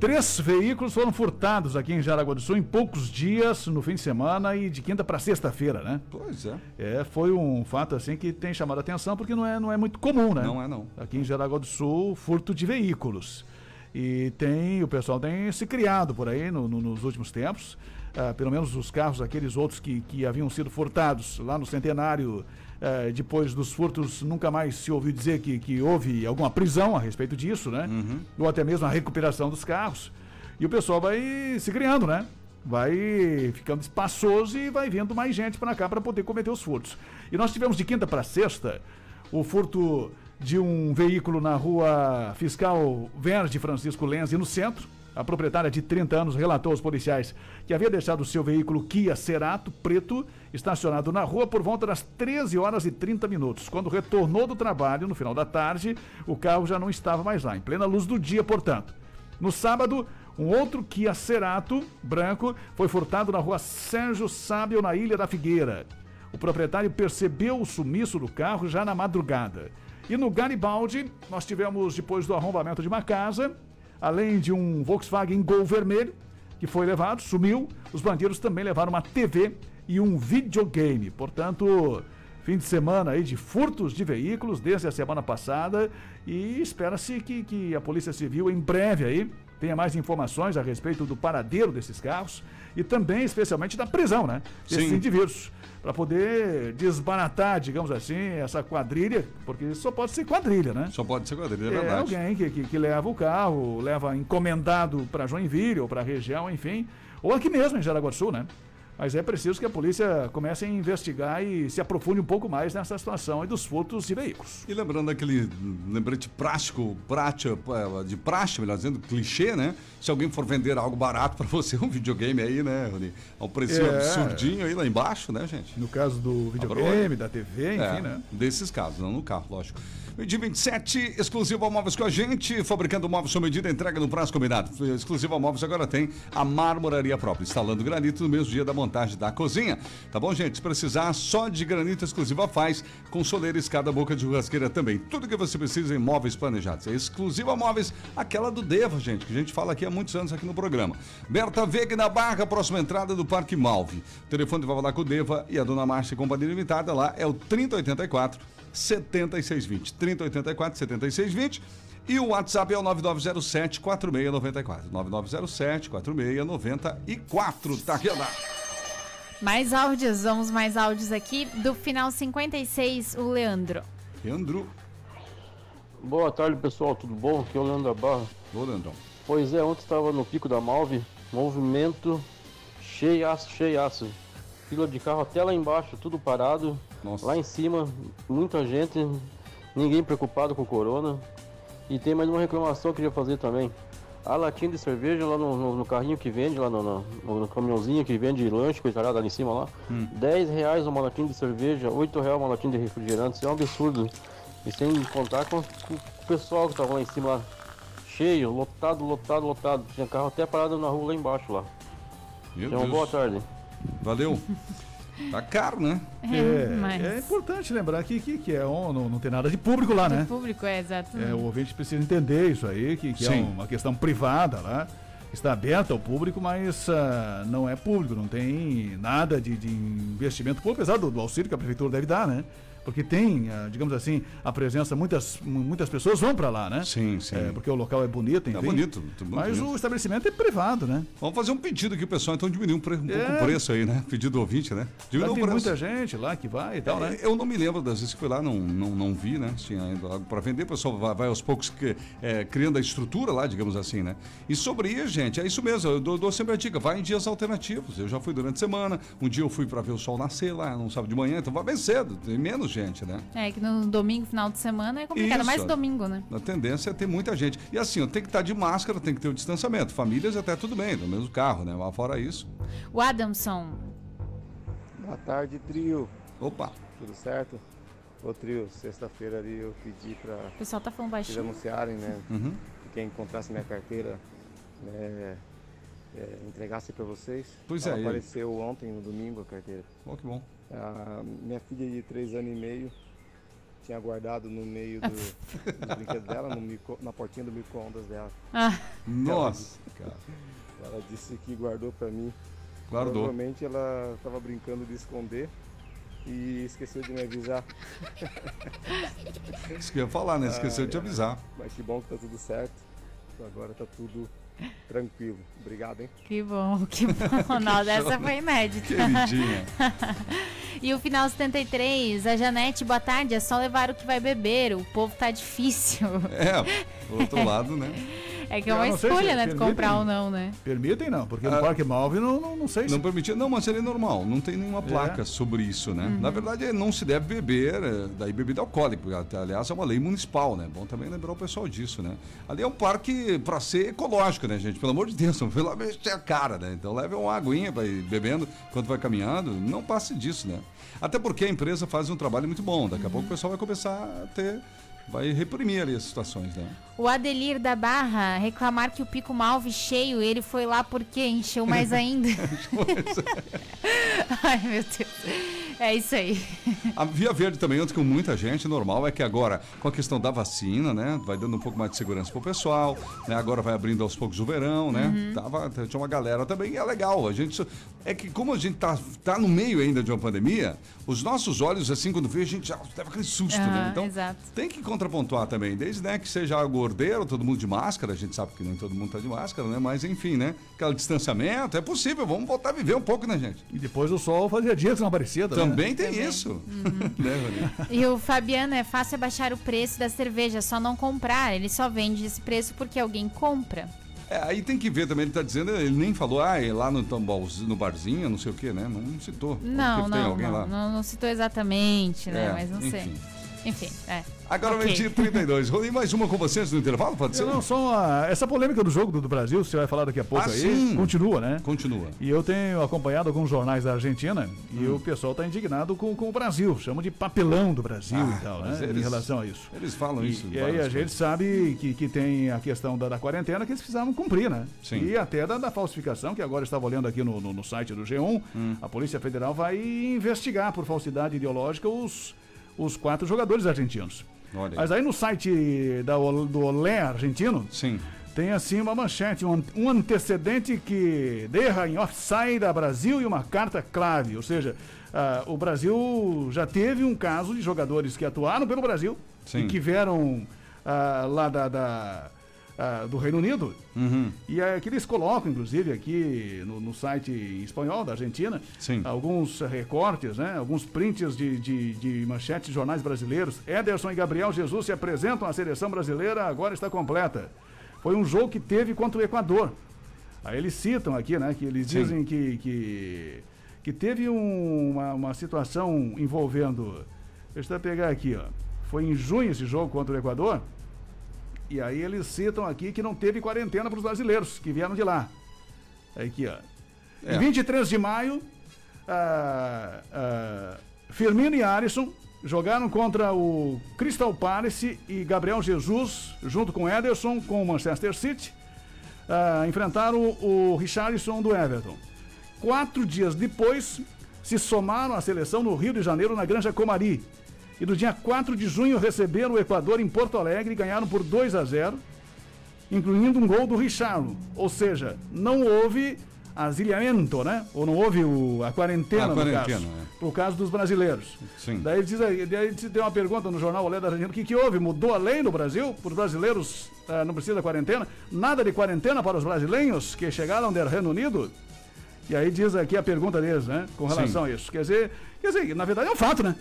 Três veículos foram furtados aqui em Jaraguá do Sul em poucos dias, no fim de semana e de quinta para sexta-feira, né? Pois é. É, foi um fato assim que tem chamado a atenção porque não é, não é muito comum, né? Não é, não. Aqui em Jaraguá do Sul, furto de veículos. E tem, o pessoal tem se criado por aí no- no- nos últimos tempos. Ah, pelo menos os carros, aqueles outros que, que haviam sido furtados lá no centenário, ah, depois dos furtos, nunca mais se ouviu dizer que, que houve alguma prisão a respeito disso, né? Ou até mesmo a recuperação dos carros. E o pessoal vai se criando, né? Vai ficando espaçoso e vai vindo mais gente para cá para poder cometer os furtos. E nós tivemos de quinta para sexta o furto de um veículo na rua Fiscal Verde Francisco Lenzi, no centro. A proprietária de 30 anos relatou aos policiais que havia deixado seu veículo Kia Cerato preto estacionado na rua por volta das 13 horas e 30 minutos. Quando retornou do trabalho, no final da tarde, o carro já não estava mais lá, em plena luz do dia, portanto. No sábado, um outro Kia Cerato branco foi furtado na rua Sérgio Sábio, na Ilha da Figueira. O proprietário percebeu o sumiço do carro já na madrugada. E no Garibaldi, nós tivemos, depois do arrombamento de uma casa, além de um Volkswagen Gol vermelho, que foi levado, sumiu, os bandidos também levaram uma TV e um videogame. Portanto, fim de semana aí de furtos de veículos desde a semana passada e espera-se que, que a Polícia Civil em breve aí tenha mais informações a respeito do paradeiro desses carros e também, especialmente, da prisão, né? Desses Sim. indivíduos. Para poder desbaratar, digamos assim, essa quadrilha, porque só pode ser quadrilha, né? Só pode ser quadrilha, é É verdade. alguém que, que, que leva o carro, leva encomendado para Joinville ou para a região, enfim. Ou aqui mesmo em Jaraguá do Sul, né? Mas é preciso que a polícia comece a investigar e se aprofunde um pouco mais nessa situação aí dos furtos de veículos. E lembrando aquele lembrete prático, prática, de praxe, melhor dizendo, clichê, né? Se alguém for vender algo barato para você, um videogame aí, né, Rony? Ao preço É. absurdinho aí lá embaixo, né, gente? No caso do videogame, da TV, enfim, É, né? Desses casos, não no carro, lógico. Meio-dia 27, exclusivo a Móveis com a gente, fabricando móveis sob medida, entrega no prazo combinado. Exclusivo a Móveis agora tem a marmoraria própria, instalando granito no mesmo dia da montagem da cozinha. Tá bom, gente? Se precisar, só de granito exclusiva faz, com soleira, escada, boca de churrasqueira também. Tudo que você precisa em móveis planejados. É exclusivo a Móveis, aquela do Deva, gente, que a gente fala aqui há muitos anos aqui no programa. Berta Veg na Barra, próxima entrada do Parque Malve. O telefone vai falar com o Deva e a Dona Márcia Companhia Limitada lá é o 3084 7620. 3084 7620. E o WhatsApp é o 9907 4694. 9907 4694. Tá aqui. Mais áudios, vamos mais áudios aqui. Do final 56, o Leandro. Leandro. Boa tarde, pessoal, tudo bom? Aqui é o Leandro da Barra. Ô, Leandrão. Pois é, ontem estava no Pico da Malve, movimento cheiaço, cheiaço. Fila de carro até lá embaixo, tudo parado. Lá em cima, muita gente, ninguém preocupado com o corona. E tem mais uma reclamação que eu queria fazer também. A latinha de cerveja lá no, no- no carrinho que vende, lá no, no- no caminhãozinho que vende lanche, coisa lá em cima lá. 10 reais uma latinha de cerveja, 8 reais uma latinha de refrigerante, isso é um absurdo. E sem contar com, com o pessoal que tava lá em cima lá, cheio, lotado, lotado, lotado. Tinha carro até parado na rua lá embaixo lá. Meu então, Deus. boa tarde. Valeu. Tá caro, né? É, mas- é importante lembrar que, que, que é um, não, não tem nada de público lá, Do né? público, é, exato. É, o ouvinte precisa entender isso aí, que, que é Sim. uma questão privada lá. Está aberta ao público, mas ah, não é público, não tem nada de, de investimento público, apesar do, do auxílio que a prefeitura deve dar, né? Porque tem, ah, digamos assim, a presença, muitas, muitas pessoas vão para lá, né? Sim, sim. É, porque o local é bonito, enfim. É bonito, muito bonito. Mas o estabelecimento é privado, né? Vamos fazer um pedido aqui, pessoal, então diminuir um, pre- um pouco É. o preço aí, né? Pedido do ouvinte, né? Diminuir o tem preço. muita gente lá que vai e tal, né? É, Eu não me lembro das vezes que fui lá, não, não, não vi, né? Tinha ainda algo para vender, o pessoal vai, vai aos poucos que, é, criando a estrutura lá, digamos assim, né? E sobre isso, gente, é isso mesmo, eu dou, dou sempre a dica, vai em dias alternativos. Eu já fui durante a semana, um dia eu fui para ver o sol nascer lá, não sábado de manhã, então vai bem cedo, tem menos gente, né? É que no domingo, final de semana, é complicado. Isso. Mais domingo, né? A tendência é ter muita gente. E assim, ó, tem que estar de máscara, tem que ter o distanciamento. Famílias até tudo bem, no mesmo carro, né? Mas fora isso. O Adamson. Boa tarde, trio. Opa. Tudo certo? Ô, trio, sexta-feira ali eu pedi para O pessoal tá falando baixinho. anunciarem, né? Uhum. Que quem encontrasse minha carteira, né, é, entregasse para vocês. Pois Ela é, apareceu ontem, no domingo, a carteira. Oh, que bom. A minha filha de três anos e meio tinha guardado no meio do, dos brinquedos dela, no micro- na portinha do micro-ondas dela. Ah. Nossa, cara. Ela disse que guardou para mim. Guardou. Provavelmente ela estava brincando de esconder e esqueceu de me avisar. Isso que eu ia falar, né? Esqueceu de te avisar. Mas que bom que tá tudo certo. Agora tá tudo tranquilo. Obrigado, hein? Que bom, que bom. Nossa, essa foi inédita. Queridinha. e o final 73, a Janete, boa tarde. É só levar o que vai beber. O povo tá difícil. É, por outro lado, né? É que é uma sei se escolha, né? De comprar ou não, né? Permitem não, porque no Ah, Parque Malve não, não, não sei se... Não permitia, não, mas seria normal, não tem nenhuma placa sobre isso, né? Uhum. Na verdade, não se deve beber, eh, daí bebida alcoólica, aliás, é uma lei municipal, né? Bom também lembrar o pessoal disso, né? Ali é um parque para ser ecológico, né, gente? Pelo amor de Deus, não foi lá mexer a cara, né? Então leve uma aguinha para ir bebendo enquanto vai caminhando, não passe disso, né? Até porque a empresa faz um trabalho muito bom, daqui a pouco o pessoal vai começar a ter, vai reprimir ali as situações, né? O Adelir da Barra reclamar que o Pico Malve cheio, ele foi lá porque encheu mais ainda. Ai, meu Deus. É isso aí. A Via Verde também anda com muita gente, normal. É que agora, com a questão da vacina, né? Vai dando um pouco mais de segurança pro pessoal, né? Agora vai abrindo aos poucos o verão, né? Uhum. Tava, tinha uma galera também, e é legal. A gente. É que como a gente tá, tá no meio ainda de uma pandemia, os nossos olhos, assim, quando vê, a gente já leva aquele susto, né? Aham, Então, exato. tem que contrapontuar também, desde né, que seja gordeiro, todo mundo de máscara, a gente sabe que nem todo mundo tá de máscara, né? Mas enfim, né? Aquele distanciamento, é possível, vamos voltar a viver um pouco, né, gente? E depois o sol fazia dias que não aparecia. né? Também tem isso. né, Rony? E o Fabiano, é fácil abaixar o preço da cerveja, só não comprar. Ele só vende esse preço porque alguém compra. É, aí tem que ver também, ele tá dizendo, ele nem falou, ah, é lá no, no barzinho, não sei o quê, né? Não citou. Não, não, alguém não, lá. não, não citou exatamente, né? É, Mas não sei. Enfim. É. Agora Ok. meio-dia e 32. Rony, mais uma com vocês no intervalo, pode ser? Não, só uma- essa polêmica do jogo do, do Brasil, você vai falar daqui a pouco Ah, aí, sim. continua, né? Continua. E eu tenho acompanhado alguns jornais da Argentina e Hum. o pessoal está indignado com, com o Brasil, chamam de papelão do Brasil Ah, e tal, né? eles- Em relação a isso. Eles falam E, isso. e aí a várias gente coisas. sabe que, que tem a questão da, da quarentena que eles precisavam cumprir, né? Sim. E até da, da falsificação, que agora eu estava olhando aqui no, no, no site do G1, Hum. a Polícia Federal vai investigar por falsidade ideológica os, os quatro jogadores argentinos. Olha. Mas aí no site da, do Olé argentino, Sim. tem assim uma manchete, um, um antecedente que derra em offside a Brasil e uma carta clave. Ou seja, ah, o Brasil já teve um caso de jogadores que atuaram pelo Brasil Sim. e que vieram ah, lá da, da, ah, do Reino Unido. Uhum. E é que eles colocam, inclusive, aqui no, no site espanhol da Argentina, Sim. alguns recortes, né? alguns prints de, de, de manchetes de jornais brasileiros. Ederson e Gabriel Jesus se apresentam à seleção brasileira, agora está completa. Foi um jogo que teve contra o Equador. Aí eles citam aqui, né, que eles Sim. dizem que, que, que teve um- uma, uma situação envolvendo. Deixa eu pegar aqui, ó. Foi em junho esse jogo contra o Equador. E aí eles citam aqui que não teve quarentena para os brasileiros que vieram de lá. Aqui, ó. É. Em 23 de maio, ah, ah, Firmino e Alisson jogaram contra o Crystal Palace e Gabriel Jesus, junto com Ederson, com o Manchester City, ah, enfrentaram o Richarlison do Everton. Quatro dias depois, se somaram à seleção no Rio de Janeiro, na Granja Comari. E no dia 4 de junho receberam o Equador em Porto Alegre e ganharam por 2 a 0, incluindo um gol do Richarlo. Ou seja, não houve asilhamento, né? Ou não houve o- a quarentena, A no quarentena, caso. é. Por causa dos brasileiros. Sim. Daí diz aí, daí tem uma pergunta no jornal Olé da Argentina, o que, que houve? Mudou a lei no Brasil? Para os brasileiros ah, não precisa quarentena? Nada de quarentena para os brasileiros que chegaram do Reino Unido? E aí diz aqui a pergunta deles, né? Com relação Sim. a isso. Quer dizer, quer dizer, na verdade é um fato, né?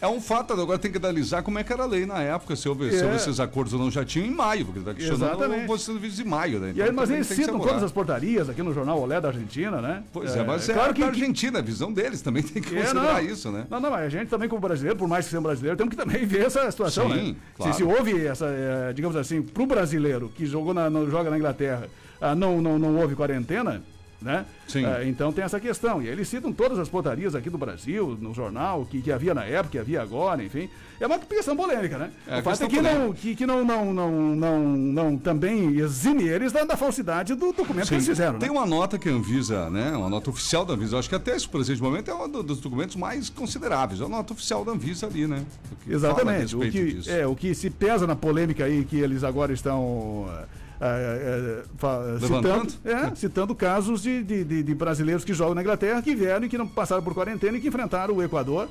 É um fato, agora tem que analisar como é que era a lei na época, se houve, se É. houve esses acordos ou não, já tinha em maio, porque está questionando Exatamente. o posicionamento de maio, né? E aí, mas eles se citam todas as portarias aqui no jornal Olé da Argentina, né? Pois é, mas é, claro que, que- Argentina, a visão deles também tem que É, considerar não. isso, né? Não, não, mas a gente também, como brasileiro, por mais que seja brasileiro, temos que também ver essa situação, Sim, né? claro. Se, se houve essa, eh, digamos assim, pro brasileiro que jogou na, no- joga na Inglaterra, ah, não, não, não houve quarentena, né? Sim. Ah, então tem essa questão. E aí eles citam todas as portarias aqui do Brasil, no jornal, que, que havia na época, que havia agora, enfim. É uma questão polêmica, né? É, o fato é que, não, que, que não, não, não, não, não também exime eles da, da falsidade do documento que eles Sim. fizeram, Tem né? uma nota que a Anvisa, né? Uma nota oficial da Anvisa. Eu acho que até esse presente momento é um do- dos documentos mais consideráveis. É a nota oficial da Anvisa ali, né? Exatamente. O que, é, o que se pesa na polêmica aí que eles agora estão ah, ah, ah, fa- Levantando? citando, é, citando casos de, de- de- brasileiros que jogam na Inglaterra, que vieram e que não passaram por quarentena e que enfrentaram o Equador.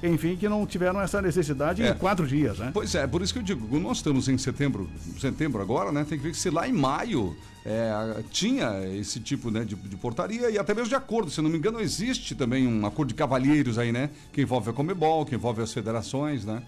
Enfim, que não tiveram essa necessidade É. em quatro dias, né? Pois é, por isso que eu digo, nós estamos em setembro, setembro agora, né? Tem que ver se lá em maio é, tinha esse tipo né, de, de portaria e até mesmo de acordo. Se não me engano, existe também um acordo de cavalheiros aí, né? Que envolve a Comebol, que envolve as federações, né?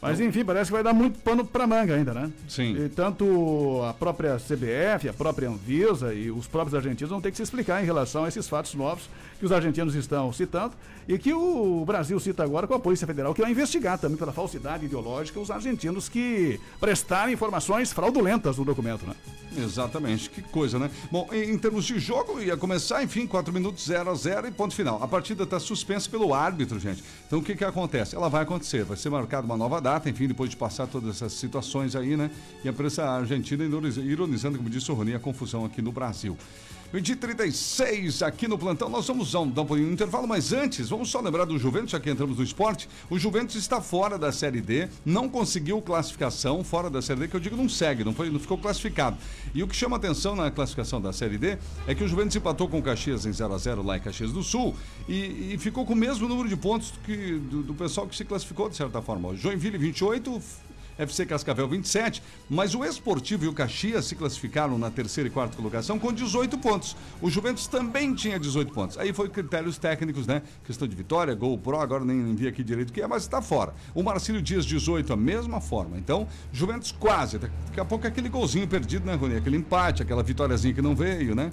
Mas enfim, parece que vai dar muito pano para manga ainda, né? Sim. E tanto a própria CBF, a própria Anvisa e os próprios argentinos vão ter que se explicar em relação a esses fatos novos que os argentinos estão citando e que o Brasil cita agora com a Polícia Federal, que vai investigar também pela falsidade ideológica os argentinos que prestaram informações fraudulentas no documento, né? Exatamente, que coisa, né? Bom, em, em termos de jogo, ia começar, enfim, 4 minutos 0 a 0 e ponto final. A partida está suspensa pelo árbitro, gente. Então o que que acontece? Ela vai acontecer, vai ser marcada uma nova data, enfim, depois de passar todas essas situações aí, né? E a imprensa argentina ironizando, como disse o Rony, a confusão aqui no Brasil. 20 36 aqui no plantão. Nós vamos dar um, dar um de intervalo, mas antes, vamos só lembrar do Juventus, já que entramos no esporte. O Juventus está fora da Série D, não conseguiu classificação fora da Série D, que eu digo não segue, não, foi, não ficou classificado. E o que chama atenção na classificação da Série D é que o Juventus empatou com o Caxias em 0 a 0 lá em Caxias do Sul e, e ficou com o mesmo número de pontos que, do, do pessoal que se classificou, de certa forma. Joinville 28, FC Cascavel 27, mas o Esportivo e o Caxias se classificaram na terceira e quarta colocação com 18 pontos. O Juventus também tinha 18 pontos. Aí foi critérios técnicos, né? Questão de vitória, gol pro, agora nem vi aqui direito o que é, mas está fora. O Marcílio Dias 18, a mesma forma. Então, Juventus quase. Daqui a pouco é aquele golzinho perdido, né, Rony? Aquele empate, aquela vitóriazinha que não veio, né?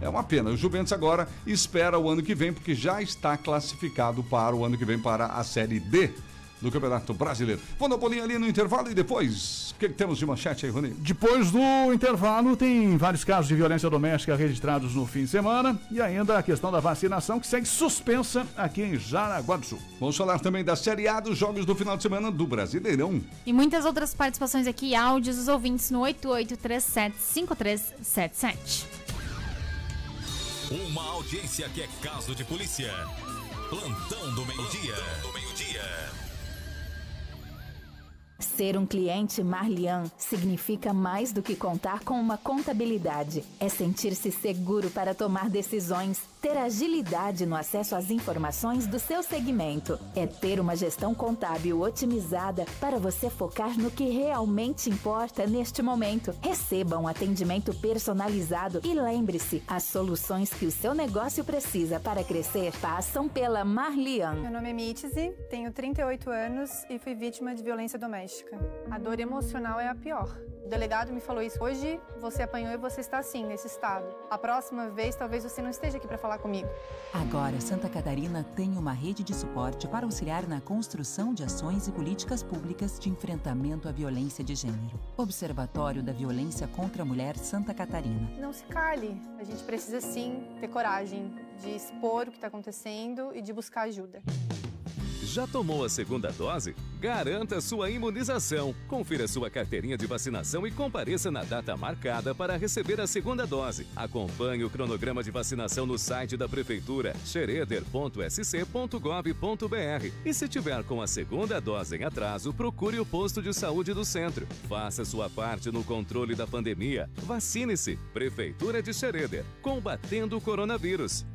É uma pena. O Juventus agora espera o ano que vem, porque já está classificado para o ano que vem para a Série D do Campeonato Brasileiro. Vamos dar bolinha ali no intervalo e depois, o que, que, temos de manchete aí, Rony? Depois do intervalo, tem vários casos de violência doméstica registrados no fim de semana e ainda a questão da vacinação que segue suspensa aqui em Jaraguá do Sul. Vamos falar também da Série A dos jogos do final de semana do Brasileirão. E muitas outras participações aqui, áudios dos ouvintes no 88375377. Uma audiência que é caso de polícia. Plantão do meio-dia. Plantão do meio-dia. Ser um cliente Marlian significa mais do que contar com uma contabilidade. É sentir-se seguro para tomar decisões, ter agilidade no acesso às informações do seu segmento. É ter uma gestão contábil otimizada para você focar no que realmente importa neste momento. Receba um atendimento personalizado e lembre-se: as soluções que o seu negócio precisa para crescer passam pela Marlian. Meu nome é Mitzi, tenho 38 anos e fui vítima de violência doméstica doméstica. A dor emocional é a pior. O delegado me falou isso. Hoje você apanhou e você está assim, nesse estado. A próxima vez, talvez você não esteja aqui para falar comigo. Agora, Santa Catarina tem uma rede de suporte para auxiliar na construção de ações e políticas públicas de enfrentamento à violência de gênero. Observatório da Violência contra a Mulher Santa Catarina. Não se cale. A gente precisa sim ter coragem de expor o que está acontecendo e de buscar ajuda. Já tomou a segunda dose? Garanta sua imunização. Confira sua carteirinha de vacinação e compareça na data marcada para receber a segunda dose. Acompanhe o cronograma de vacinação no site da Prefeitura, xereder.sc.gov.br. E se tiver com a segunda dose em atraso, procure o posto de saúde do centro. Faça sua parte no controle da pandemia. Vacine-se. Prefeitura de Xereder. Combatendo o coronavírus.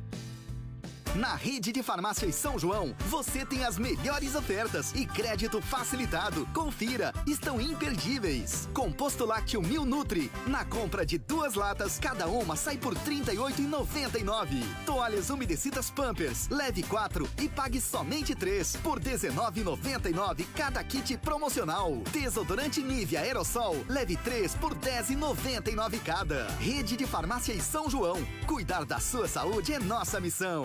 Na rede de farmácias São João, você tem as melhores ofertas e crédito facilitado. Confira, estão imperdíveis. Composto lácteo Mil Nutri, na compra de duas latas, cada uma sai por R$ 38,99. Toalhas umedecidas Pampers, leve 4 e pague somente 3 por R$ 19,99 cada kit promocional. Desodorante Nivea Aerosol, leve 3 por R$ 10,99 cada. Rede de farmácias São João, cuidar da sua saúde é nossa missão.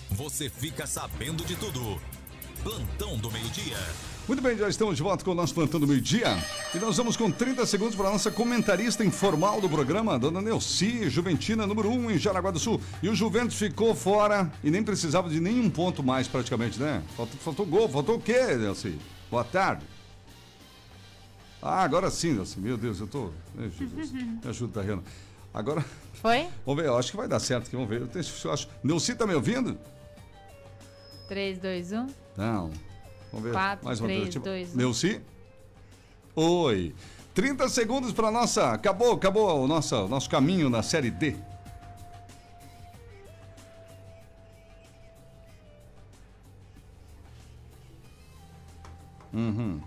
você fica sabendo de tudo. Plantão do meio-dia. Muito bem, já estamos de volta com o nosso plantão do meio-dia. E nós vamos com 30 segundos para a nossa comentarista informal do programa, Dona Nelci, Juventina, número 1 um, em Jaraguá do Sul. E o Juventus ficou fora e nem precisava de nenhum ponto mais, praticamente, né? Faltou, faltou gol, faltou o quê, Nelci? Boa tarde. Ah, agora sim, Nelci. Meu Deus, eu tô. Meu Jesus. Me ajuda, Tariana. Agora. Foi? Vamos ver, eu acho que vai dar certo aqui, vamos ver. Eu, tenho, eu acho. Neuci tá me ouvindo? 3, 2, 1. Não. Vamos ver. 4, Mais uma 3, vez. 2, 1. Neuci? Oi. 30 segundos para nossa. Acabou, acabou o nosso, nosso caminho na série D. Uhum.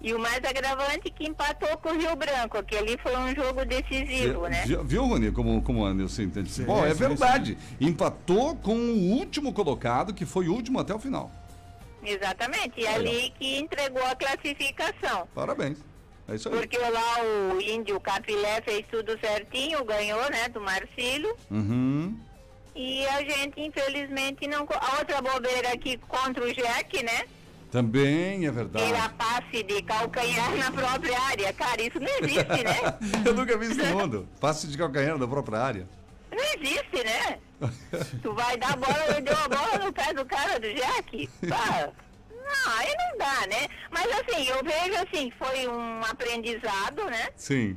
E o mais agravante é que empatou com o Rio Branco, que ali foi um jogo decisivo, né? Viu, Rony, como, como a Nilson entende? Sim, Bom, é sim, verdade. Empatou com o último colocado, que foi o último até o final. Exatamente. E ali que entregou a classificação. Parabéns. É isso aí. Porque lá o índio Capilé fez tudo certinho, ganhou, né, do Marcílio. Uhum. E a gente, infelizmente, não. A outra bobeira aqui contra o Jack, né? Também é verdade. Tirar passe de calcanhar na própria área. Cara, isso não existe, né? Eu nunca vi isso no mundo. Passe de calcanhar da própria área. Não existe, né? Tu vai dar a bola, ele deu a bola no pé do cara do Jack. Pá. Não, aí não dá, né? Mas assim, eu vejo assim, foi um aprendizado, né? Sim.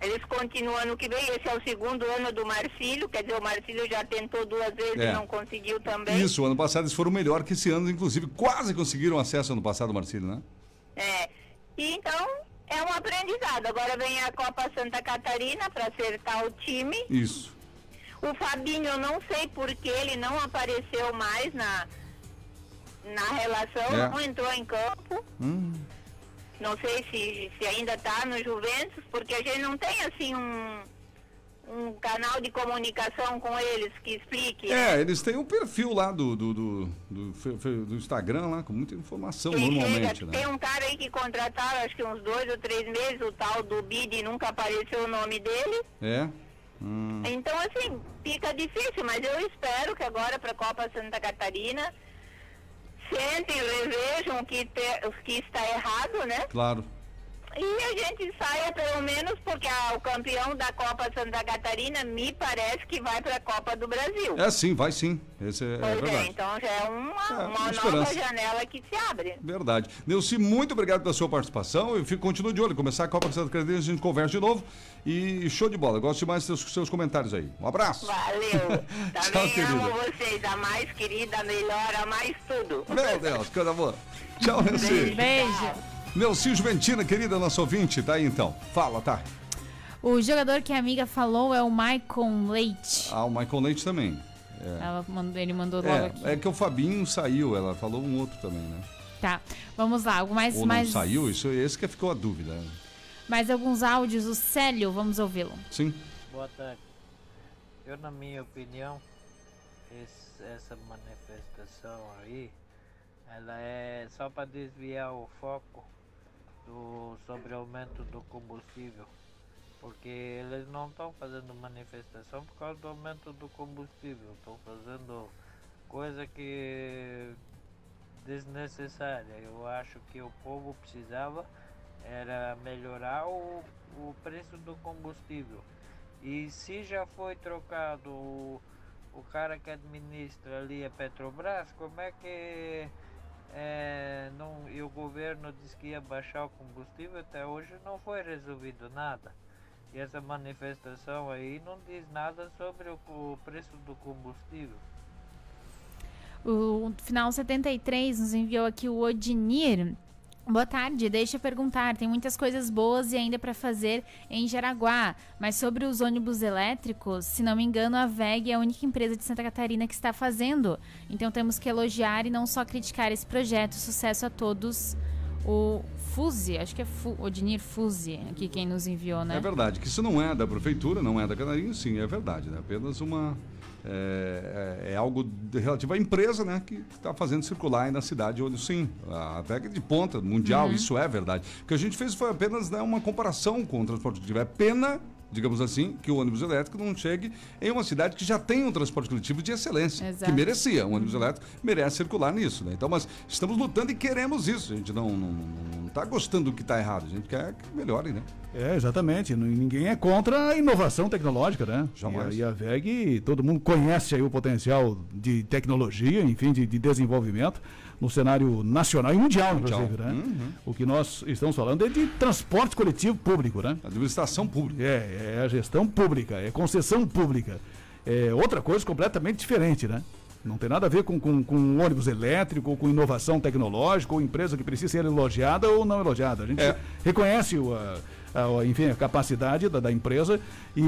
Eles continuam ano que vem, esse é o segundo ano do Marcílio, quer dizer, o Marcílio já tentou duas vezes É. e não conseguiu também. Isso, ano passado eles foram melhor que esse ano, inclusive quase conseguiram acesso ano passado, Marcílio, né? É. E então, é um aprendizado. Agora vem a Copa Santa Catarina para acertar o time. Isso. O Fabinho, eu não sei por que ele não apareceu mais na, na relação, É. não entrou em campo. Hum. Não sei se, se ainda está no Juventus, porque a gente não tem assim um, um canal de comunicação com eles que explique. né? É, eles têm um perfil lá do, do, do, do, do Instagram lá, com muita informação normalmente, chega, né? Tem um cara aí que contrataram acho que uns dois ou três meses, o tal do Bid, nunca apareceu o nome dele. É? Hum. Então, assim, fica difícil, mas eu espero que agora para a Copa Santa Catarina sentem, revejam o que, o que está errado, né? Claro. E a gente saia pelo menos, porque a- o campeão da Copa Santa Catarina me parece que vai para a Copa do Brasil. É sim, vai sim. Esse é, é pois é, verdade. então já é uma, uma uma nova esperança. janela que se abre. Verdade. Nilce, muito obrigado pela sua participação. Eu fico, continuo de olho. Começar a Copa Santa Catarina, a gente conversa de novo. E show de bola. Gosto demais dos seus, seus comentários aí. Um abraço. Valeu. Tchau, Também amo querida. vocês, a mais querida, a melhor, a mais tudo. Meu Deus, coisa boa. Tchau, Nilce. Beijo. Nilce Juventina, querida, nossa ouvinte. Tá aí então. Fala, tá? O jogador que a amiga falou é o Maicon Leite. Ah, o Michael Leite também. É. Ela mandou, ele mandou logo aqui. É, é que o Fabinho saiu, ela falou um outro também, né? Tá, vamos lá. Algo mais, Ou não mais, saiu, isso, esse que ficou a dúvida. né? mais alguns áudios. O Célio, vamos ouvi-lo. Sim. Boa tarde. Eu, na minha opinião, esse- essa manifestação aí, ela é só para desviar o foco do, sobre aumento do combustível. Porque eles não estão fazendo manifestação por causa do aumento do combustível, estão fazendo coisa que desnecessária. Eu acho que o povo precisava era melhorar o, o preço do combustível. E se já foi trocado o, o cara que administra ali a Petrobras, como é que é, não, e o governo disse que ia baixar o combustível, até hoje não foi resolvido nada. E essa manifestação aí não diz nada sobre o, o preço do combustível. O final 73 nos enviou aqui o Odinir. Boa tarde, deixa eu perguntar. Tem muitas coisas boas e ainda para fazer em Jaraguá, mas sobre os ônibus elétricos, se não me engano, a VEG é a única empresa de Santa Catarina que está fazendo. Então temos que elogiar e não só criticar esse projeto. Sucesso a todos. O Fuse, acho que é Fu, Odinir Fuse, aqui quem nos enviou, né? É verdade, que isso não é da prefeitura, não é da Canarinho, sim, é verdade. né? Apenas uma. É, é- é algo relativo à empresa, né? Que está fazendo circular aí na cidade, onde sim, a VEG de ponta mundial, Uhum. isso é verdade. O que a gente fez foi apenas né, uma comparação com o transporte coletivo. É pena, digamos assim, que o ônibus elétrico não chegue em uma cidade que já tem um transporte coletivo de excelência, Exato. que merecia. Um ônibus elétrico merece circular nisso, né? Então, mas estamos lutando e queremos isso. A gente não, não, não está gostando do que está errado, a gente quer que melhore, né? É, exatamente. Ninguém é contra a inovação tecnológica, né? Jamais. E a, e a VEG, todo mundo conhece aí o potencial de tecnologia, enfim, de, de desenvolvimento no cenário nacional e mundial, Mundial. inclusive, né? Uhum. O que nós estamos falando é de transporte coletivo público, né? Administração pública. É, é a gestão pública, é concessão pública. É outra coisa completamente diferente, né? Não tem nada a ver com, com, com ônibus elétrico, ou com inovação tecnológica, ou empresa que precisa ser elogiada ou não elogiada. A gente É. reconhece o, a, a- enfim, a capacidade da, da empresa e o,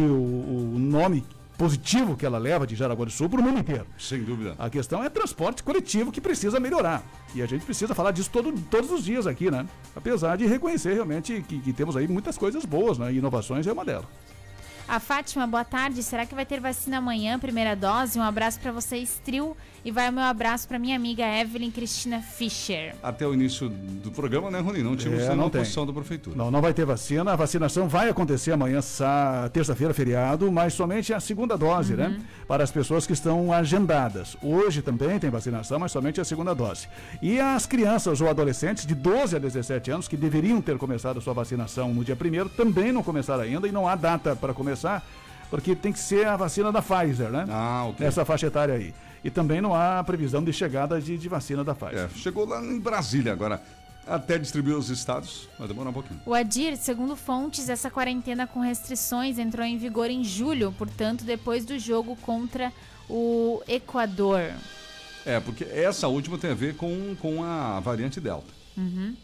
o nome positivo que ela leva de Jaraguá do Sul para o mundo inteiro. Sem dúvida. A questão é transporte coletivo que precisa melhorar. E a gente precisa falar disso todo, todos os dias aqui, né? Apesar de reconhecer realmente que, que temos aí muitas coisas boas, né? E inovações é uma delas. A Fátima, boa tarde. Será que vai ter vacina amanhã, primeira dose? Um abraço para vocês, trio. E vai o meu abraço para minha amiga Evelyn Cristina Fischer. Até o início do programa, né, Rony? Não tínhamos É, nenhuma não posição da prefeitura. Não, não vai ter vacina. A vacinação vai acontecer amanhã, terça-feira, feriado, mas somente a segunda dose, né? Para as pessoas que estão agendadas. Hoje também tem vacinação, mas somente a segunda dose. E as crianças ou adolescentes de 12 a 17 anos que deveriam ter começado a sua vacinação no dia 1 também não começaram ainda e não há data para começar, porque tem que ser a vacina da Pfizer, né? Ah, ok. Nessa faixa etária aí. E também não há previsão de chegada de, de vacina da Pfizer. É, chegou lá em Brasília agora. Até distribuir os estados, vai demorar um pouquinho. O Adir, segundo fontes, essa quarentena com restrições entrou em vigor em julho, portanto, depois do jogo contra o Equador. É, porque essa última tem a ver com, com a variante Delta. Uhum.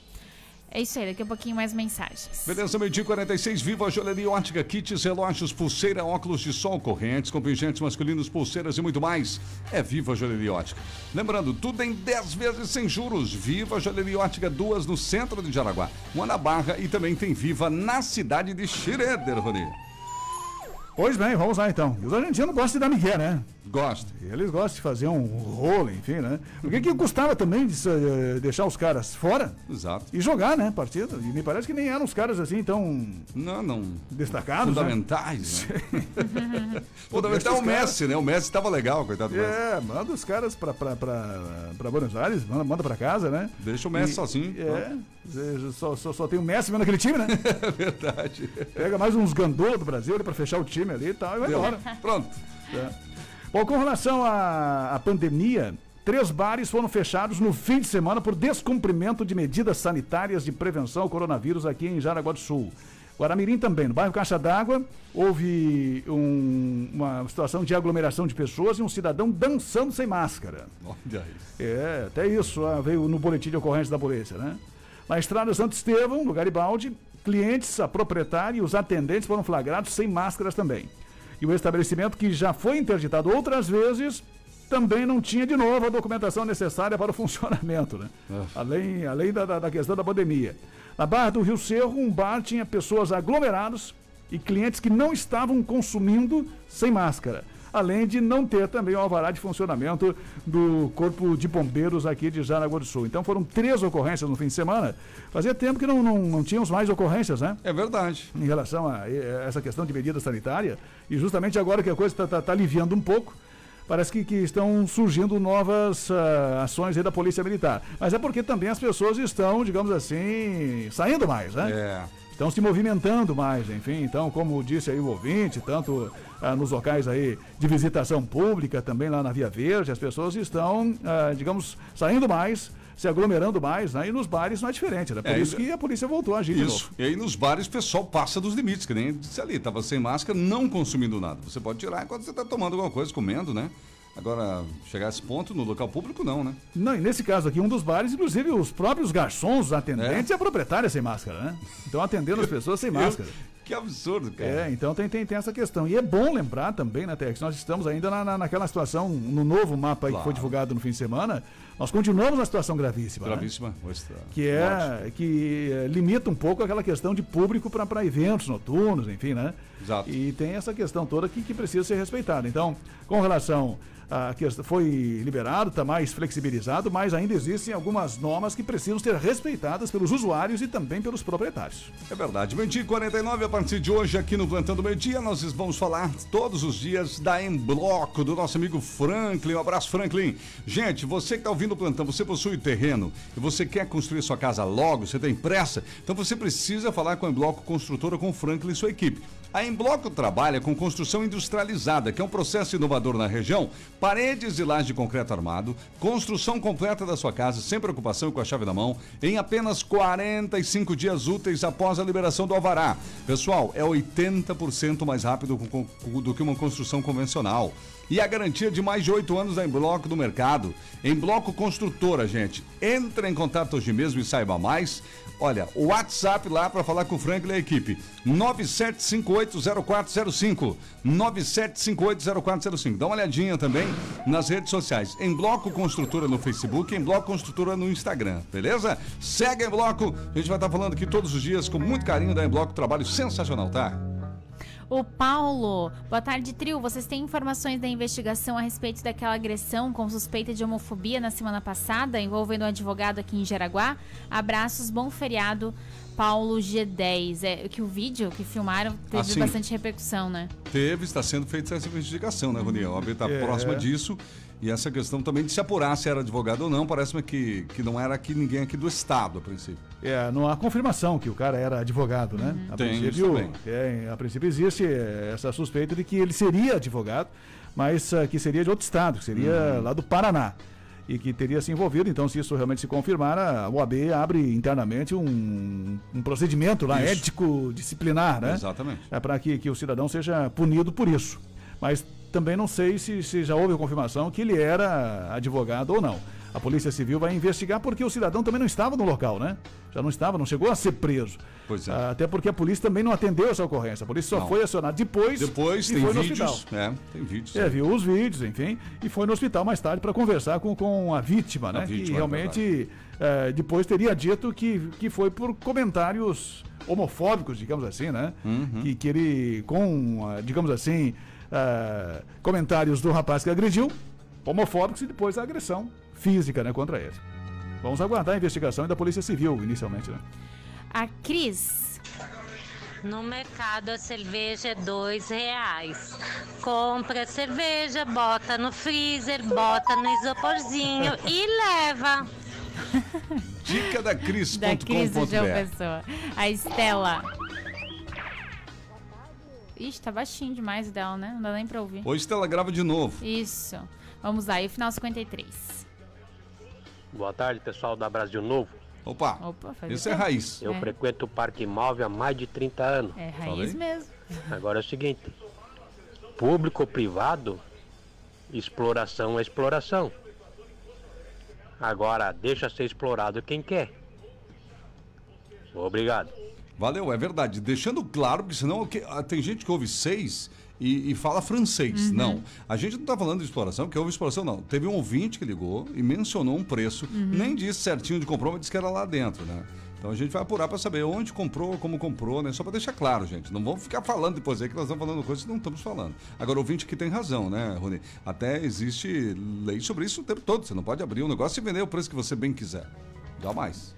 É isso aí, daqui a pouquinho mais mensagens. Beleza, meio-dia 46, Viva Joalheria Ótica, kits, relógios, pulseira, óculos de sol, correntes, com pingentes masculinos, pulseiras e muito mais. É Viva Joalheria Ótica. Lembrando, tudo em 10 vezes sem juros. Viva Joalheria Ótica, duas no centro de Jaraguá, uma na Barra e também tem Viva na cidade de Schroeder, Rony. Pois bem, vamos lá então. Os argentinos gostam de dar migué, né? Gosta. Eles gostam de fazer um rolo, enfim, né? O que custava também de eh, deixar os caras fora Exato. e jogar, né? Partida. E me parece que nem eram os caras assim tão Não, não. destacados. Fundamentais, né? Fundamental é o Messi, né? O Messi tava legal, coitado do Messi. É, manda os caras pra, pra, pra, pra Buenos Aires, manda, manda pra casa, né? Deixa o Messi E- sozinho. É, só, só, só tem o Messi vendo aquele time, né? É verdade. Pega mais uns gandô do Brasil pra fechar o time ali e tal, e vai Deu. embora. Pronto. É. Bom, com relação à, à pandemia, três bares foram fechados no fim de semana por descumprimento de medidas sanitárias de prevenção ao coronavírus aqui em Jaraguá do Sul. Guaramirim também, no bairro Caixa d'Água, houve um- uma situação de aglomeração de pessoas e um cidadão dançando sem máscara. Olha aí. É, até isso ah, veio no boletim de ocorrência da polícia, né? Na estrada Santo Estevão, no Garibaldi, clientes, a proprietária e os atendentes foram flagrados sem máscaras também. E o estabelecimento, que já foi interditado outras vezes, também não tinha de novo a documentação necessária para o funcionamento, né? Além, além da, da- da questão da pandemia. Na Barra do Rio Cerro, um bar tinha pessoas aglomeradas e clientes que não estavam consumindo sem máscara. Além de não ter também o alvará de funcionamento do Corpo de Bombeiros aqui de Jaraguá do Sul. Então foram três ocorrências no fim de semana. Fazia tempo que não, não, não tínhamos mais ocorrências, né? É verdade. Em relação a eh, essa questão de medida sanitária. E justamente agora que a coisa está aliviando um pouco, parece que, que estão surgindo novas ah, ações aí da Polícia Militar. Mas é porque também as pessoas estão, digamos assim, saindo mais, né? É. Estão se movimentando mais, enfim. Então, como disse aí o ouvinte, tanto ah, nos locais aí de visitação pública, também lá na Via Verde, as pessoas estão, ah, digamos, saindo mais, se aglomerando mais, né? E nos bares não é diferente, né? Por É, isso que a polícia voltou a agir Isso. E aí nos bares o pessoal passa dos limites, que nem disse ali, tava sem máscara, não consumindo nada. Você pode tirar quando você está tomando alguma coisa, comendo, né? Agora, chegar a esse ponto no local público, não, né? Não, e nesse caso aqui, um dos bares, inclusive os próprios garçons, atendentes e a proprietária sem máscara, né? Estão atendendo as pessoas sem máscara. Que absurdo, cara. É, então tem, tem, tem essa questão. E é bom lembrar também, né, Tex, nós estamos ainda na, na- naquela situação, no novo mapa aí que foi Claro. divulgado no fim de semana, nós continuamos na situação gravíssima. né? Gravíssima. Extra. Que é que é, limita um pouco aquela questão de público para eventos noturnos, enfim, né? Exato. E tem essa questão toda que, que precisa ser respeitada. Então, com relação a questão, foi liberado, está mais flexibilizado, mas ainda existem algumas normas que precisam ser respeitadas pelos usuários e também pelos proprietários. É verdade. Meio-dia e 49, a partir de hoje, aqui no Plantão do Meio Dia, nós vamos falar todos os dias da Em Bloco, do nosso amigo Franklin. Um abraço, Franklin. Gente, você que está ouvindo o plantão, você possui terreno e você quer construir sua casa logo, você tem pressa, então você precisa falar com a Em Bloco Construtora, com o Franklin e sua equipe. A Em Bloco trabalha com construção industrializada, que é um processo inovador na região, paredes e lajes de concreto armado, construção completa da sua casa, sem preocupação com a chave na mão, em apenas 45 dias úteis após a liberação do alvará. Pessoal, é 80% mais rápido do que uma construção convencional. E a garantia de mais de oito anos da Embloco do mercado. Embloco Construtora, gente. Entra em contato hoje mesmo e saiba mais. Olha, o WhatsApp lá para falar com o Franklin e a equipe. 97580405. 97580405. Dá uma olhadinha também nas redes sociais. Em Bloco Construtora no Facebook, em Bloco Construtora no Instagram, beleza? Segue em Bloco. A gente vai estar falando aqui todos os dias com muito carinho da Em Bloco. Trabalho sensacional, tá? O Paulo, boa tarde, trio. Vocês têm informações da investigação a respeito daquela agressão com suspeita de homofobia na semana passada, envolvendo um advogado aqui em Jaraguá? Abraços, bom feriado, Paulo G10. É que o vídeo que filmaram teve Ah, sim. bastante repercussão, né? Teve, está sendo feita essa investigação, né, Rony? A OAB está É. próxima disso. E essa questão também de se apurar se era advogado ou não, parece-me que, que não era aqui ninguém aqui do Estado, a princípio. É, não há confirmação que o cara era advogado, né? A Tem princípio, é, a princípio existe é, essa suspeita de que ele seria advogado, mas ah, que seria de outro estado, que seria Uhum. lá do Paraná. E que teria se envolvido, então, se isso realmente se confirmar, a OAB abre internamente um, um procedimento lá, Isso. ético, disciplinar, né? Exatamente. É para que, que o cidadão seja punido por isso. Mas também não sei se, se já houve a confirmação que ele era advogado ou não. A Polícia Civil vai investigar porque o cidadão também não estava no local, né? Já não estava, não chegou a ser preso. Pois é. Ah, Até porque a polícia também não atendeu essa ocorrência. A polícia só Não. foi acionada depois, Depois e tem foi no vídeos. hospital. É, tem vídeos. É, viu os vídeos, enfim, e foi no hospital mais tarde para conversar com, com a vítima, né? vítima, que é realmente eh, depois teria dito que, que foi por comentários homofóbicos, digamos assim, né? Uhum. Que, que ele, com, ah, digamos assim, ah, comentários do rapaz que agrediu, homofóbicos, e depois a agressão física né, contra ele. Vamos aguardar a investigação da Polícia Civil, inicialmente, né? A Cris. No mercado a cerveja é dois reais. Compra a cerveja, bota no freezer, bota no isoporzinho e leva. Dica da Cris. Da Cris de João Pessoa. A Estela. Ixi, tá baixinho demais o dela, né? Não dá nem pra ouvir. Hoje Estela grava de novo. Isso. Vamos lá, e o final 53. Boa tarde, pessoal da Brasil Novo. Opa, Opa faz esse é tempo. raiz. Eu É. frequento o Parque Imóvel há mais de 30 anos. É raiz mesmo. Agora é o seguinte: público ou privado, exploração é exploração. Agora, deixa ser explorado quem quer. Obrigado. Valeu, é verdade. Deixando claro, porque senão que- ah, tem gente que ouve seis e, e fala francês. Uhum. Não. A gente não está falando de exploração, porque houve exploração, não. Teve um ouvinte que ligou e mencionou um preço, Uhum. nem disse certinho de comprou, mas disse que era lá dentro, né? Então a gente vai apurar para saber onde comprou, como comprou, né? Só para deixar claro, gente. Não vamos ficar falando depois aí que nós estamos falando coisas que não estamos falando. Agora, o ouvinte aqui tem razão, né, Rony? Até existe lei sobre isso o tempo todo. Você não pode abrir um negócio e vender o preço que você bem quiser. Jamais.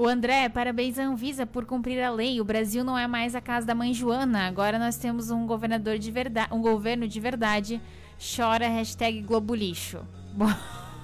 O André, parabéns à Anvisa por cumprir a lei. O Brasil não é mais a casa da mãe Joana. Agora nós temos um governador de verdade, um governo de verdade. Chora hashtag Globo Lixo. Bom,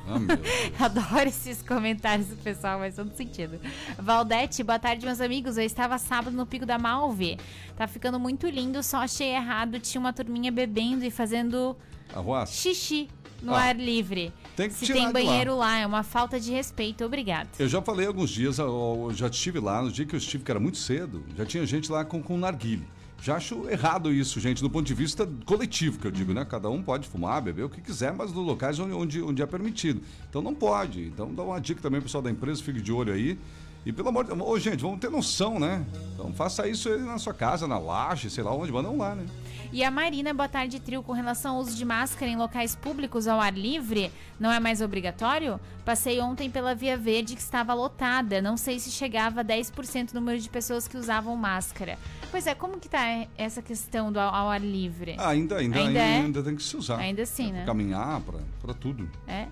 Ah. Adoro esses comentários do pessoal, faz todo sentido. Valdete, boa tarde, meus amigos. Eu estava sábado no Pico da Malve. Tá ficando muito lindo, só achei errado. Tinha uma turminha bebendo e fazendo Arruaça. xixi no Ah, ar livre. tem que Se tirar tem banheiro lá. é uma falta de respeito. Obrigado. Eu já falei alguns dias, eu já estive lá, no dia que eu estive, que era muito cedo, já tinha gente lá com, com narguile. Já acho errado isso, gente, do ponto de vista coletivo, que eu digo, né? Cada um pode fumar, beber o que quiser, mas nos locais onde, onde, onde é permitido. Então não pode. Então dá uma dica também, pessoal da empresa, fique de olho aí. E pelo amor de Deus, ô, gente, vamos ter noção, né? Então faça isso aí na sua casa, na laje, sei lá onde, mandam lá, né? E a Marina, boa tarde, trio. Com relação ao uso de máscara em locais públicos ao ar livre, não é mais obrigatório? Passei ontem pela Via Verde que estava lotada. Não sei se chegava a 10% do número de pessoas que usavam máscara. Pois é, como que tá essa questão do ao, ar livre? Ah, ainda, ainda, Ainda ainda, é? tem que se usar. Ainda sim, Pra né? Caminhar, pra, pra tudo. É?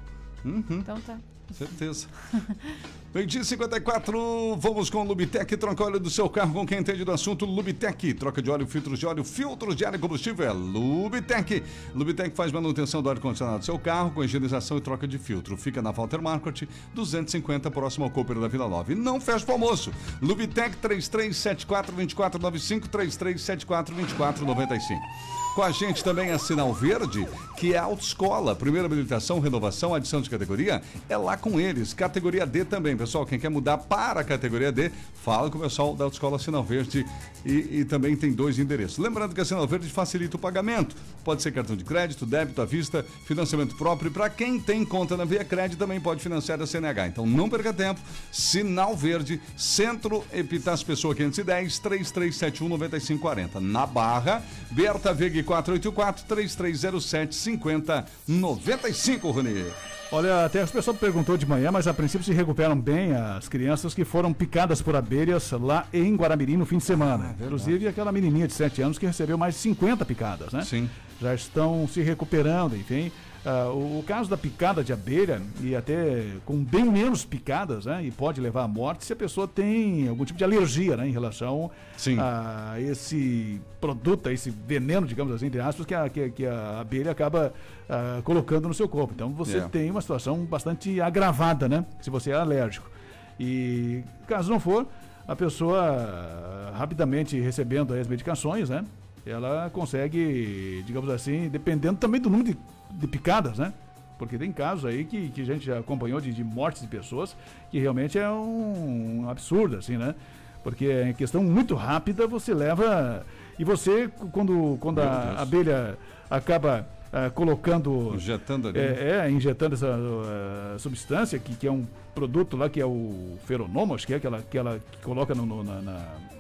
Uhum. Então tá. Certeza. Meio-dia 54, vamos com o Lubitec, troca óleo do seu carro com quem entende do assunto. Lubitec, troca de óleo, filtros de óleo, filtros de ar e combustível é Lubitec. Lubitec faz manutenção do ar-condicionado do seu carro com higienização e troca de filtro. Fica na Walter Market, 250, próximo ao Cooper da Vila Nova. E não fecha o almoço. Lubitec 3374 2495 3374 2495. Com a gente também a Sinal Verde, que é a autoescola. Primeira habilitação, renovação, adição de categoria, é lá com eles. Categoria D também, pessoal. Quem quer mudar para a categoria D, fala com o pessoal da autoescola Sinal Verde e, e também tem dois endereços. Lembrando que a Sinal Verde facilita o pagamento. Pode ser cartão de crédito, débito à vista, financiamento próprio. Para quem tem conta na Via Crédito, também pode financiar a CNH. Então não perca tempo. Sinal Verde, Centro Epitácio Pessoa 510 3371 9540. Na Barra, Berta Veg 484 3307 5095, Rony. Olha, até as pessoas perguntou de manhã, mas a princípio se recuperam bem as crianças que foram picadas por abelhas lá em Guaramirim no fim de semana. Ah, Inclusive aquela menininha de 7 anos que recebeu mais de 50 picadas, né? Sim. Já estão se recuperando, enfim. Ah, o, o caso da picada de abelha, e até com bem menos picadas, né? E pode levar à morte se a pessoa tem algum tipo de alergia, né? Em relação a esse produto, a esse veneno, digamos assim, entre aspas, que a, que, que a abelha acaba ah, colocando no seu corpo. Então você É. tem uma situação bastante agravada, né? Se você é alérgico. E caso não for, a pessoa ah, rapidamente recebendo as medicações, né? Ela consegue, digamos assim, dependendo também do número de, de picadas, né? Porque tem casos aí que, que a gente já acompanhou de, de mortes de pessoas que realmente é um, absurdo, assim, né? Porque em questão muito rápida você leva. E você, quando, quando a abelha acaba ah, colocando. Injetando ali. É, é, injetando essa uh, substância, que, que é um produto lá que é o feronomo, acho que é aquela que ela que coloca no, no- na,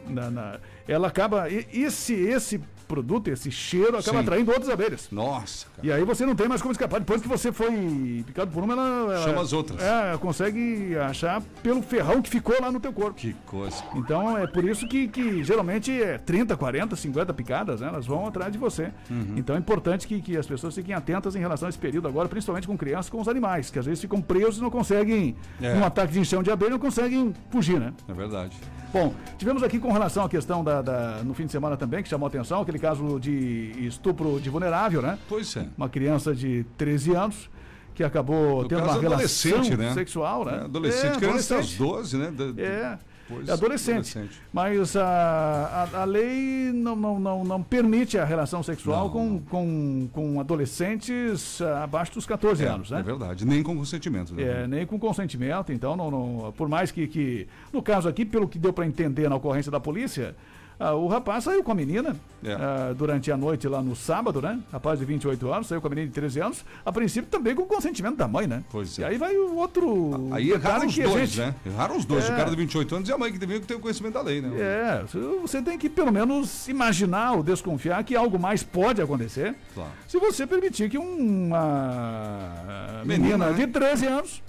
na- na- Ela acaba. Esse, esse produto, esse cheiro, acaba Sim. atraindo outras abelhas. Nossa, E aí você não tem mais como escapar. Depois que você foi picado por uma, ela. ela- Chama as outras. É, consegue achar pelo ferrão que ficou lá no teu corpo. Que coisa. Então é por isso que, que geralmente é 30, 40, 50 picadas, né? Elas vão atrás de você. Uhum. Então é importante que, que as pessoas fiquem atentas em relação a esse período agora, principalmente com crianças, com os animais, que às vezes ficam presos e não conseguem, É. num ataque de enchão de abelha, não conseguem fugir, né? É verdade. Bom, tivemos aqui com relação à questão da, da- no fim de semana também, que chamou a atenção, aquele caso de estupro de vulnerável, né? Pois é. Uma criança de 13 anos que acabou No tendo uma relação adolescente, né? sexual, né? É, adolescente, É, criança aos adolescente. 12, né? Da- É. Pois, É adolescente. Mas a, a, a lei não, não, não, não permite a relação sexual com, com, com adolescentes ah, abaixo dos 14 É, anos, né? é verdade. Nem com consentimento. Né? É, nem com consentimento, então, não, não- por mais que, que. No caso aqui, pelo que deu para entender na ocorrência da polícia, ah, o rapaz saiu com a menina É. ah, durante a noite lá no sábado, né? Rapaz de 28 anos, saiu com a menina de 13 anos, a princípio também com o consentimento da mãe, né? Pois é. E aí vai o outro. Aí erraram os dois, gente- né? Erraram os dois. É. O cara de 28 anos e a mãe que devia ter o conhecimento da lei, né? É, você tem que pelo menos imaginar ou desconfiar que algo mais pode acontecer Claro. se você permitir que uma menina, Menina, né? de 13 anos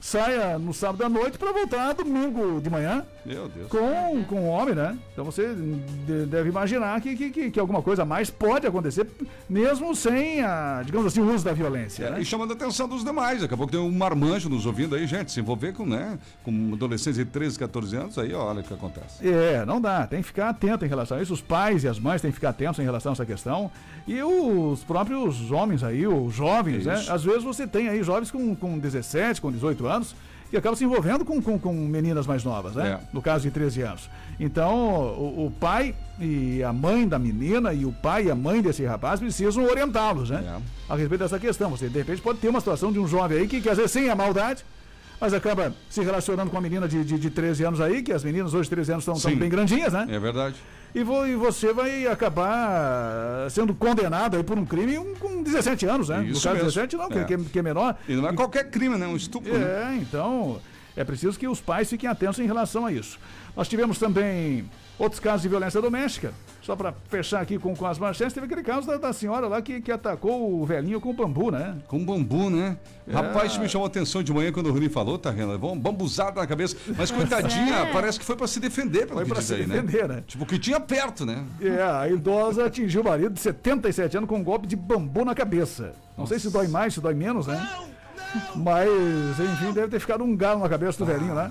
saia no sábado à noite para voltar domingo de manhã Meu Deus. com, com um homem, né? Então você de- deve imaginar que, que, que, que alguma coisa mais pode acontecer, mesmo sem, a, digamos assim, o uso da violência. É, né? E chamando a atenção dos demais. Daqui a pouco tem um marmanjo nos ouvindo aí, gente. Se envolver com, né, com adolescentes de 13, 14 anos, aí olha o que acontece. É, não dá. Tem que ficar atento em relação a isso. Os pais e as mães têm que ficar atentos em relação a essa questão. E os próprios homens aí, os jovens, É né? Às vezes você tem aí jovens com, com 17, com 18 anos, que acabam se envolvendo com, com, com meninas mais novas, né? É. No caso de 13 anos. Então, o, o pai e a mãe da menina e o pai e a mãe desse rapaz precisam orientá-los, né? É. A respeito dessa questão. Você, de repente, pode ter uma situação de um jovem aí que, que às vezes, sem a maldade, mas acaba se relacionando com uma menina de, de, de 13 anos aí, que as meninas hoje de 13 anos estão bem grandinhas, né? É verdade. E, vo- e você vai acabar sendo condenado aí por um crime um- com 17 anos, né? Isso no caso mesmo. 17 não, que- É. que, que é menor. E não é qualquer crime, né? Um estupro. né? É, então é preciso que os pais fiquem atentos em relação a isso. Nós tivemos também outros casos de violência doméstica. Só para fechar aqui com, com as manchetes, teve aquele caso da, da senhora lá que, que atacou o velhinho com bambu, né? Com bambu, né? É. Rapaz, isso me chamou a atenção de manhã quando o Rui falou, tá, Renan? Levou um bambuzada na cabeça. Mas coitadinha, é. parece que foi pra se defender, pelo Foi que pra diz se aí, defender, né? né? Tipo, que tinha perto, né? É, a idosa atingiu o marido de 77 anos com um golpe de bambu na cabeça. Não sei se dói mais, se dói menos, né? Mas, enfim, deve ter ficado um galo na cabeça do velhinho lá.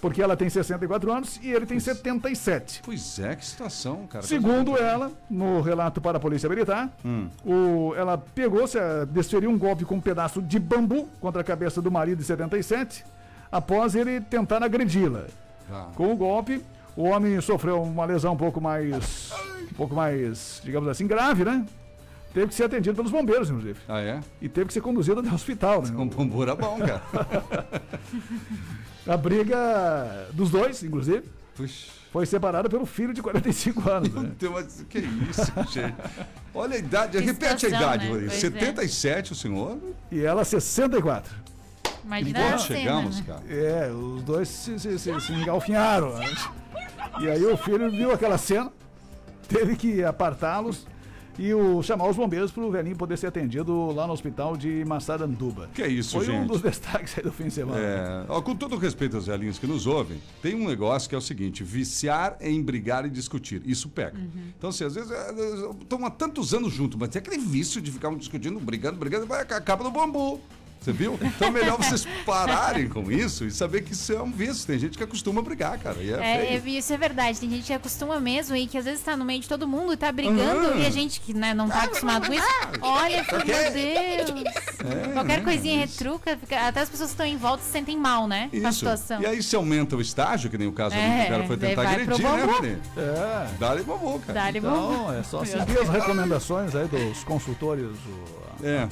Porque ela tem 64 anos e ele tem 77. Pois é, que situação, cara. Segundo ela, no relato para a Polícia Militar, Hum. o, ela pegou, se, desferiu um golpe com um pedaço de bambu contra a cabeça do marido de 77, após ele tentar agredi-la. Ah. Com o golpe, o homem sofreu uma lesão um pouco mais, um pouco mais, digamos assim, grave, né? Teve que ser atendido pelos bombeiros, inclusive. Ah, é? E teve que ser conduzido até o hospital, né? Com bombeiro é bom, cara. A briga dos dois, inclusive, Puxa. foi separada pelo filho de 45 anos. Né? Tem uma- Que isso, gente. Olha a idade, Que repete a situação, idade, né? Rodrigo. Pois é. 77 o senhor? E ela 64. Imagina Onde a cena, chegamos, né? cara? É, os dois se, se, se, se engalfinharam. né? E aí o filho viu aquela cena, teve que apartá-los e o, chamar os bombeiros para o velhinho poder ser atendido lá no hospital de Massaranduba. Que é isso, Foi um gente? dos destaques aí do fim de semana. É, ó, com todo respeito aos velhinhos que nos ouvem, tem um negócio que é o seguinte: viciar em brigar e discutir. Isso pega. Então, assim, às vezes estão há tantos anos juntos, mas tem aquele vício de ficar discutindo, brigando, brigando, vai acaba no bambu. Você viu? Então é melhor vocês pararem com isso e saber que isso é um vício. Tem gente que acostuma a brigar, cara. E é, É, isso é verdade. Tem gente que acostuma mesmo e que às vezes tá no meio de todo mundo e tá brigando Uhum. e a gente que né, não tá acostumado com isso, olha, fala, meu Deus. Qualquer né? coisinha retruca, fica- até as pessoas que estão em volta se sentem mal, né? Com a Isso. situação. E aí se aumenta o estágio, que nem o caso ali É, que o cara foi tentar agredir, né. Renê? É. Dá-lhe bambu, cara. Dá-lhe Então, é só seguir as recomendações aí dos consultores, o É.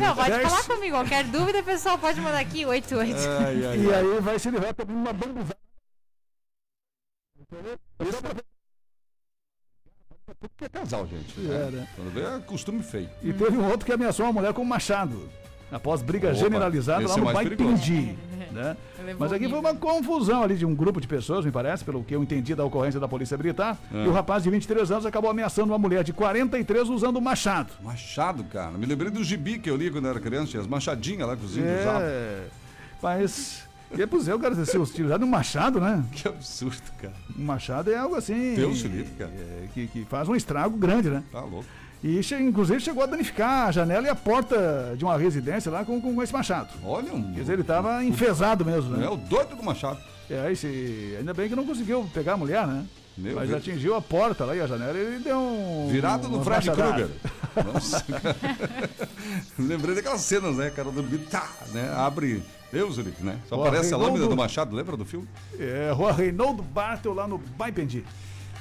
Não, pode falar comigo. Qualquer dúvida, pessoal, pode mandar aqui, 88. Ai, ai, E ai. aí vai se livrar também uma bambuzada. Porque é casal, gente. É, né? Quando vê, é costume feio. E teve um outro que ameaçou uma mulher com um machado. Após briga Opa, generalizada lá é no mais Baipendi. Né? Mas aqui foi uma confusão ali de um grupo de pessoas, me parece, pelo que eu entendi da ocorrência da Polícia Militar. É. E o rapaz de 23 anos acabou ameaçando uma mulher de 43 usando machado. Machado, cara. Me lembrei do gibi que eu li quando era criança, tinha as machadinhas lá que os índios usavam. É, mas. E é pois o cara ser utilizado um machado, né? Que absurdo, cara. Um machado é algo assim. Deus livre, cara. é, que, que faz um estrago grande, né? Tá louco. E inclusive chegou a danificar a janela e a porta de uma residência lá com, com esse machado. Olha um. Quer dizer, ele tava enfesado mesmo, né? É o doido do machado. É, aí se... ainda bem que não conseguiu pegar a mulher, né? Meu Mas Deus. atingiu a porta lá e a janela e ele deu um. Virado no Fred. Krueger. Nossa, cara. Lembrei daquelas cenas, né? Cara dormindo, tá, né? Abre. Deus, livre, né? Só aparece a lâmina do Machado, lembra do filme? É, Rua Reinaldo Bartel lá no Baipendi.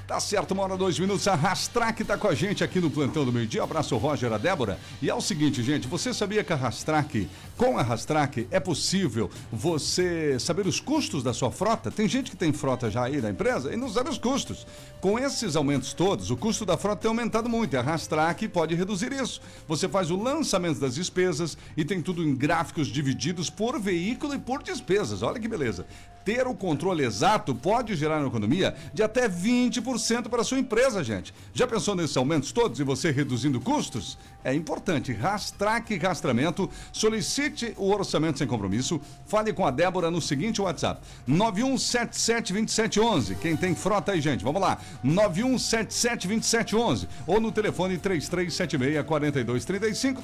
Tá certo, uma hora, dois minutos. A Rastrac tá com a gente aqui no Plantão do Meio Dia. Abraço, Roger, a Débora. E é o seguinte, gente, você sabia que a Rastrac, com a Rastrac, é possível você saber os custos da sua frota? Tem gente que tem frota já aí na empresa e não sabe os custos. Com esses aumentos todos, o custo da frota tem aumentado muito e a Rastrac pode reduzir isso. Você faz o lançamento das despesas e tem tudo em gráficos divididos por veículo e por despesas. Olha que beleza. Ter o controle exato pode gerar uma economia de até 20% para sua empresa, gente. Já pensou nesses aumentos todos e você reduzindo custos? É importante. Rastrac Rastramento. Solicite o orçamento sem compromisso. Fale com a Débora no seguinte WhatsApp: 91772711. Quem tem frota aí, gente? Vamos lá. 91772711 ou no telefone 3376-4235,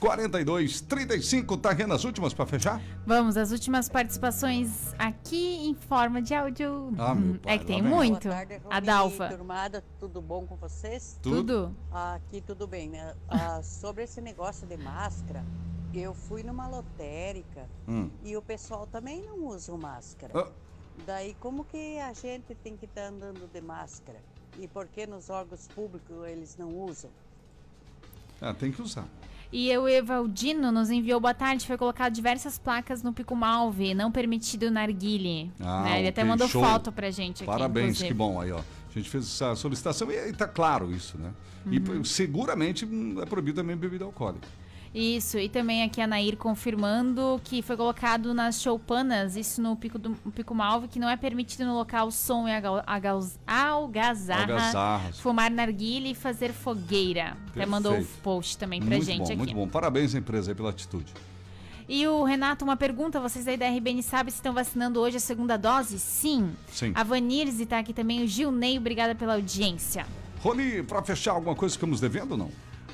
3376-4235. Tá vendo as últimas para fechar? Vamos, as últimas participações aqui em forma de áudio. Ah, meu pai, é que tem muito. Boa tarde, a Rony, Dalfa. Turmada, tudo bom com vocês? Tudo. Tudo. Aqui tudo bem, né? Ah, sobre esse negócio de máscara, eu fui numa lotérica Hum. e o pessoal também não usa máscara. Ah. Daí como que a gente tem que estar andando de máscara? E por que nos órgãos públicos eles não usam? Ah, tem que usar. E o Evaldino nos enviou boa tarde. Foi colocado diversas placas no Pico Malve, não permitido narguile. Ah, né? Ele até ok, mandou show. foto pra gente aqui. Parabéns, inclusive. que bom aí, ó. A gente fez essa solicitação e, e tá claro isso, né? E Uhum. p- seguramente hum, é proibido também bebida alcoólica. Isso, e também aqui a Nair confirmando que foi colocado nas choupanas, isso no Pico, do, Pico Malve, que não é permitido no local som e agaus- algazarra, Algazarras. fumar narguile e fazer fogueira. Até mandou o post também pra muito gente bom, aqui. muito bom. Parabéns à empresa aí pela atitude. E o Renato, uma pergunta: vocês aí da RBN sabem se estão vacinando hoje a segunda dose? Sim. Sim. A Vanirze tá aqui também, o Gilney, obrigada pela audiência. Rony, pra fechar alguma coisa ficamos devendo ou não?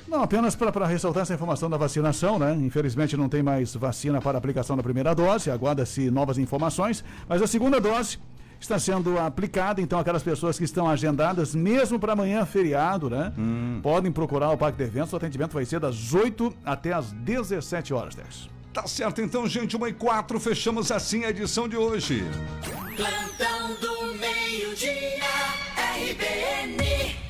Não, apenas para ressaltar essa informação da vacinação, né? Infelizmente não tem mais vacina para aplicação da primeira dose, aguarda-se novas informações, mas a segunda dose está sendo aplicada, então aquelas pessoas que estão agendadas, mesmo para amanhã, feriado, né? Podem procurar o Parque de Eventos, o atendimento vai ser das 8 até as 17 horas, Tex. Tá certo então, gente, uma e quatro, fechamos assim a edição de hoje. Plantão do meio-dia, RBN.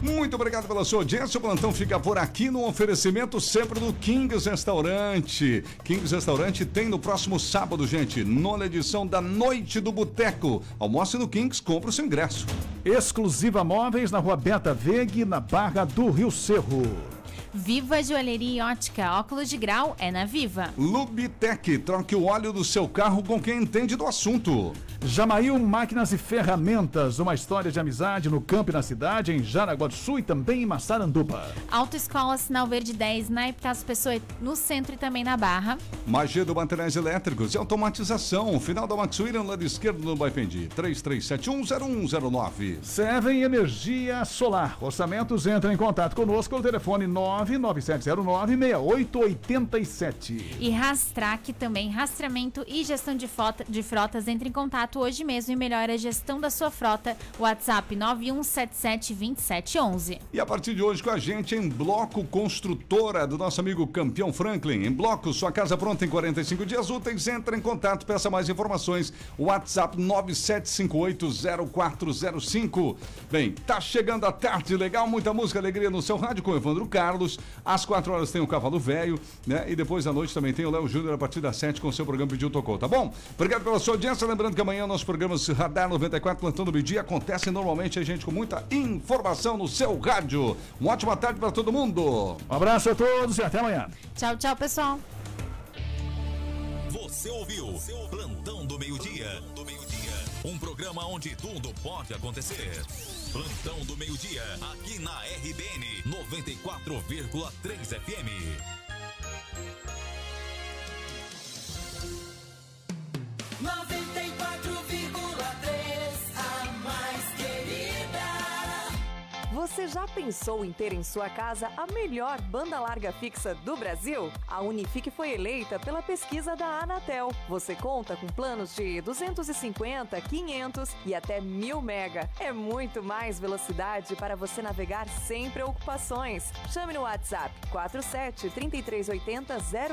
Muito obrigado pela sua audiência. O plantão fica por aqui no oferecimento sempre do Kings Restaurante. Kings Restaurante tem no próximo sábado, gente, nona edição da Noite do Boteco. Almoce no Kings, compra o seu ingresso. Exclusiva Móveis na rua Beta Vegue, na Barra do Rio Cerro. Viva Joalheria e Ótica, óculos de grau é na Viva. Lubitec, troque o óleo do seu carro com quem entende do assunto. Jamail Máquinas e Ferramentas, uma história de amizade no campo e na cidade, em Jaraguá do Sul e também em Massaranduba. Autoescola Sinal Verde 10, na Epitácio Pessoa, no centro e também na Barra. Magia do Materiais Elétricos e Automatização, final da Max William, lado esquerdo no Baipendi, 33710109. Seven Energia Solar, orçamentos, entra em contato conosco pelo telefone 99709-6887. E Rastrac também, rastreamento e gestão de, frota, de frotas, entre em contato hoje mesmo e melhore a gestão da sua frota. WhatsApp 91772711. E a partir de hoje com a gente em Bloco Construtora do nosso amigo Campeão Franklin. Em Bloco, sua casa pronta em 45 dias úteis. Entra em contato, peça mais informações. WhatsApp 97580405. Bem, tá chegando a tarde legal, muita música, alegria no seu rádio com Evandro Carlos. Às 4 horas tem o Cavalo Velho, né? E depois da noite também tem o Léo Júnior a partir das 7 com o seu programa Pediu Tocou, tá bom? Obrigado pela sua audiência. Lembrando que amanhã manhã, nosso programa Radar 94, Plantão do meio-dia, acontece normalmente, a gente com muita informação no seu rádio. Uma ótima tarde para todo mundo. Um abraço a todos e até amanhã. Tchau, tchau, pessoal. Você ouviu Plantão do Meio-Dia. Um programa onde tudo pode acontecer. Plantão do Meio-Dia, aqui na RBN 94,3 FM. 90 Você já pensou em ter em sua casa a melhor banda larga fixa do Brasil? A Unifique foi eleita pela pesquisa da Anatel. Você conta com planos de 250, 500 e até 1000 mega. É muito mais velocidade para você navegar sem preocupações. Chame no WhatsApp 47 3380 0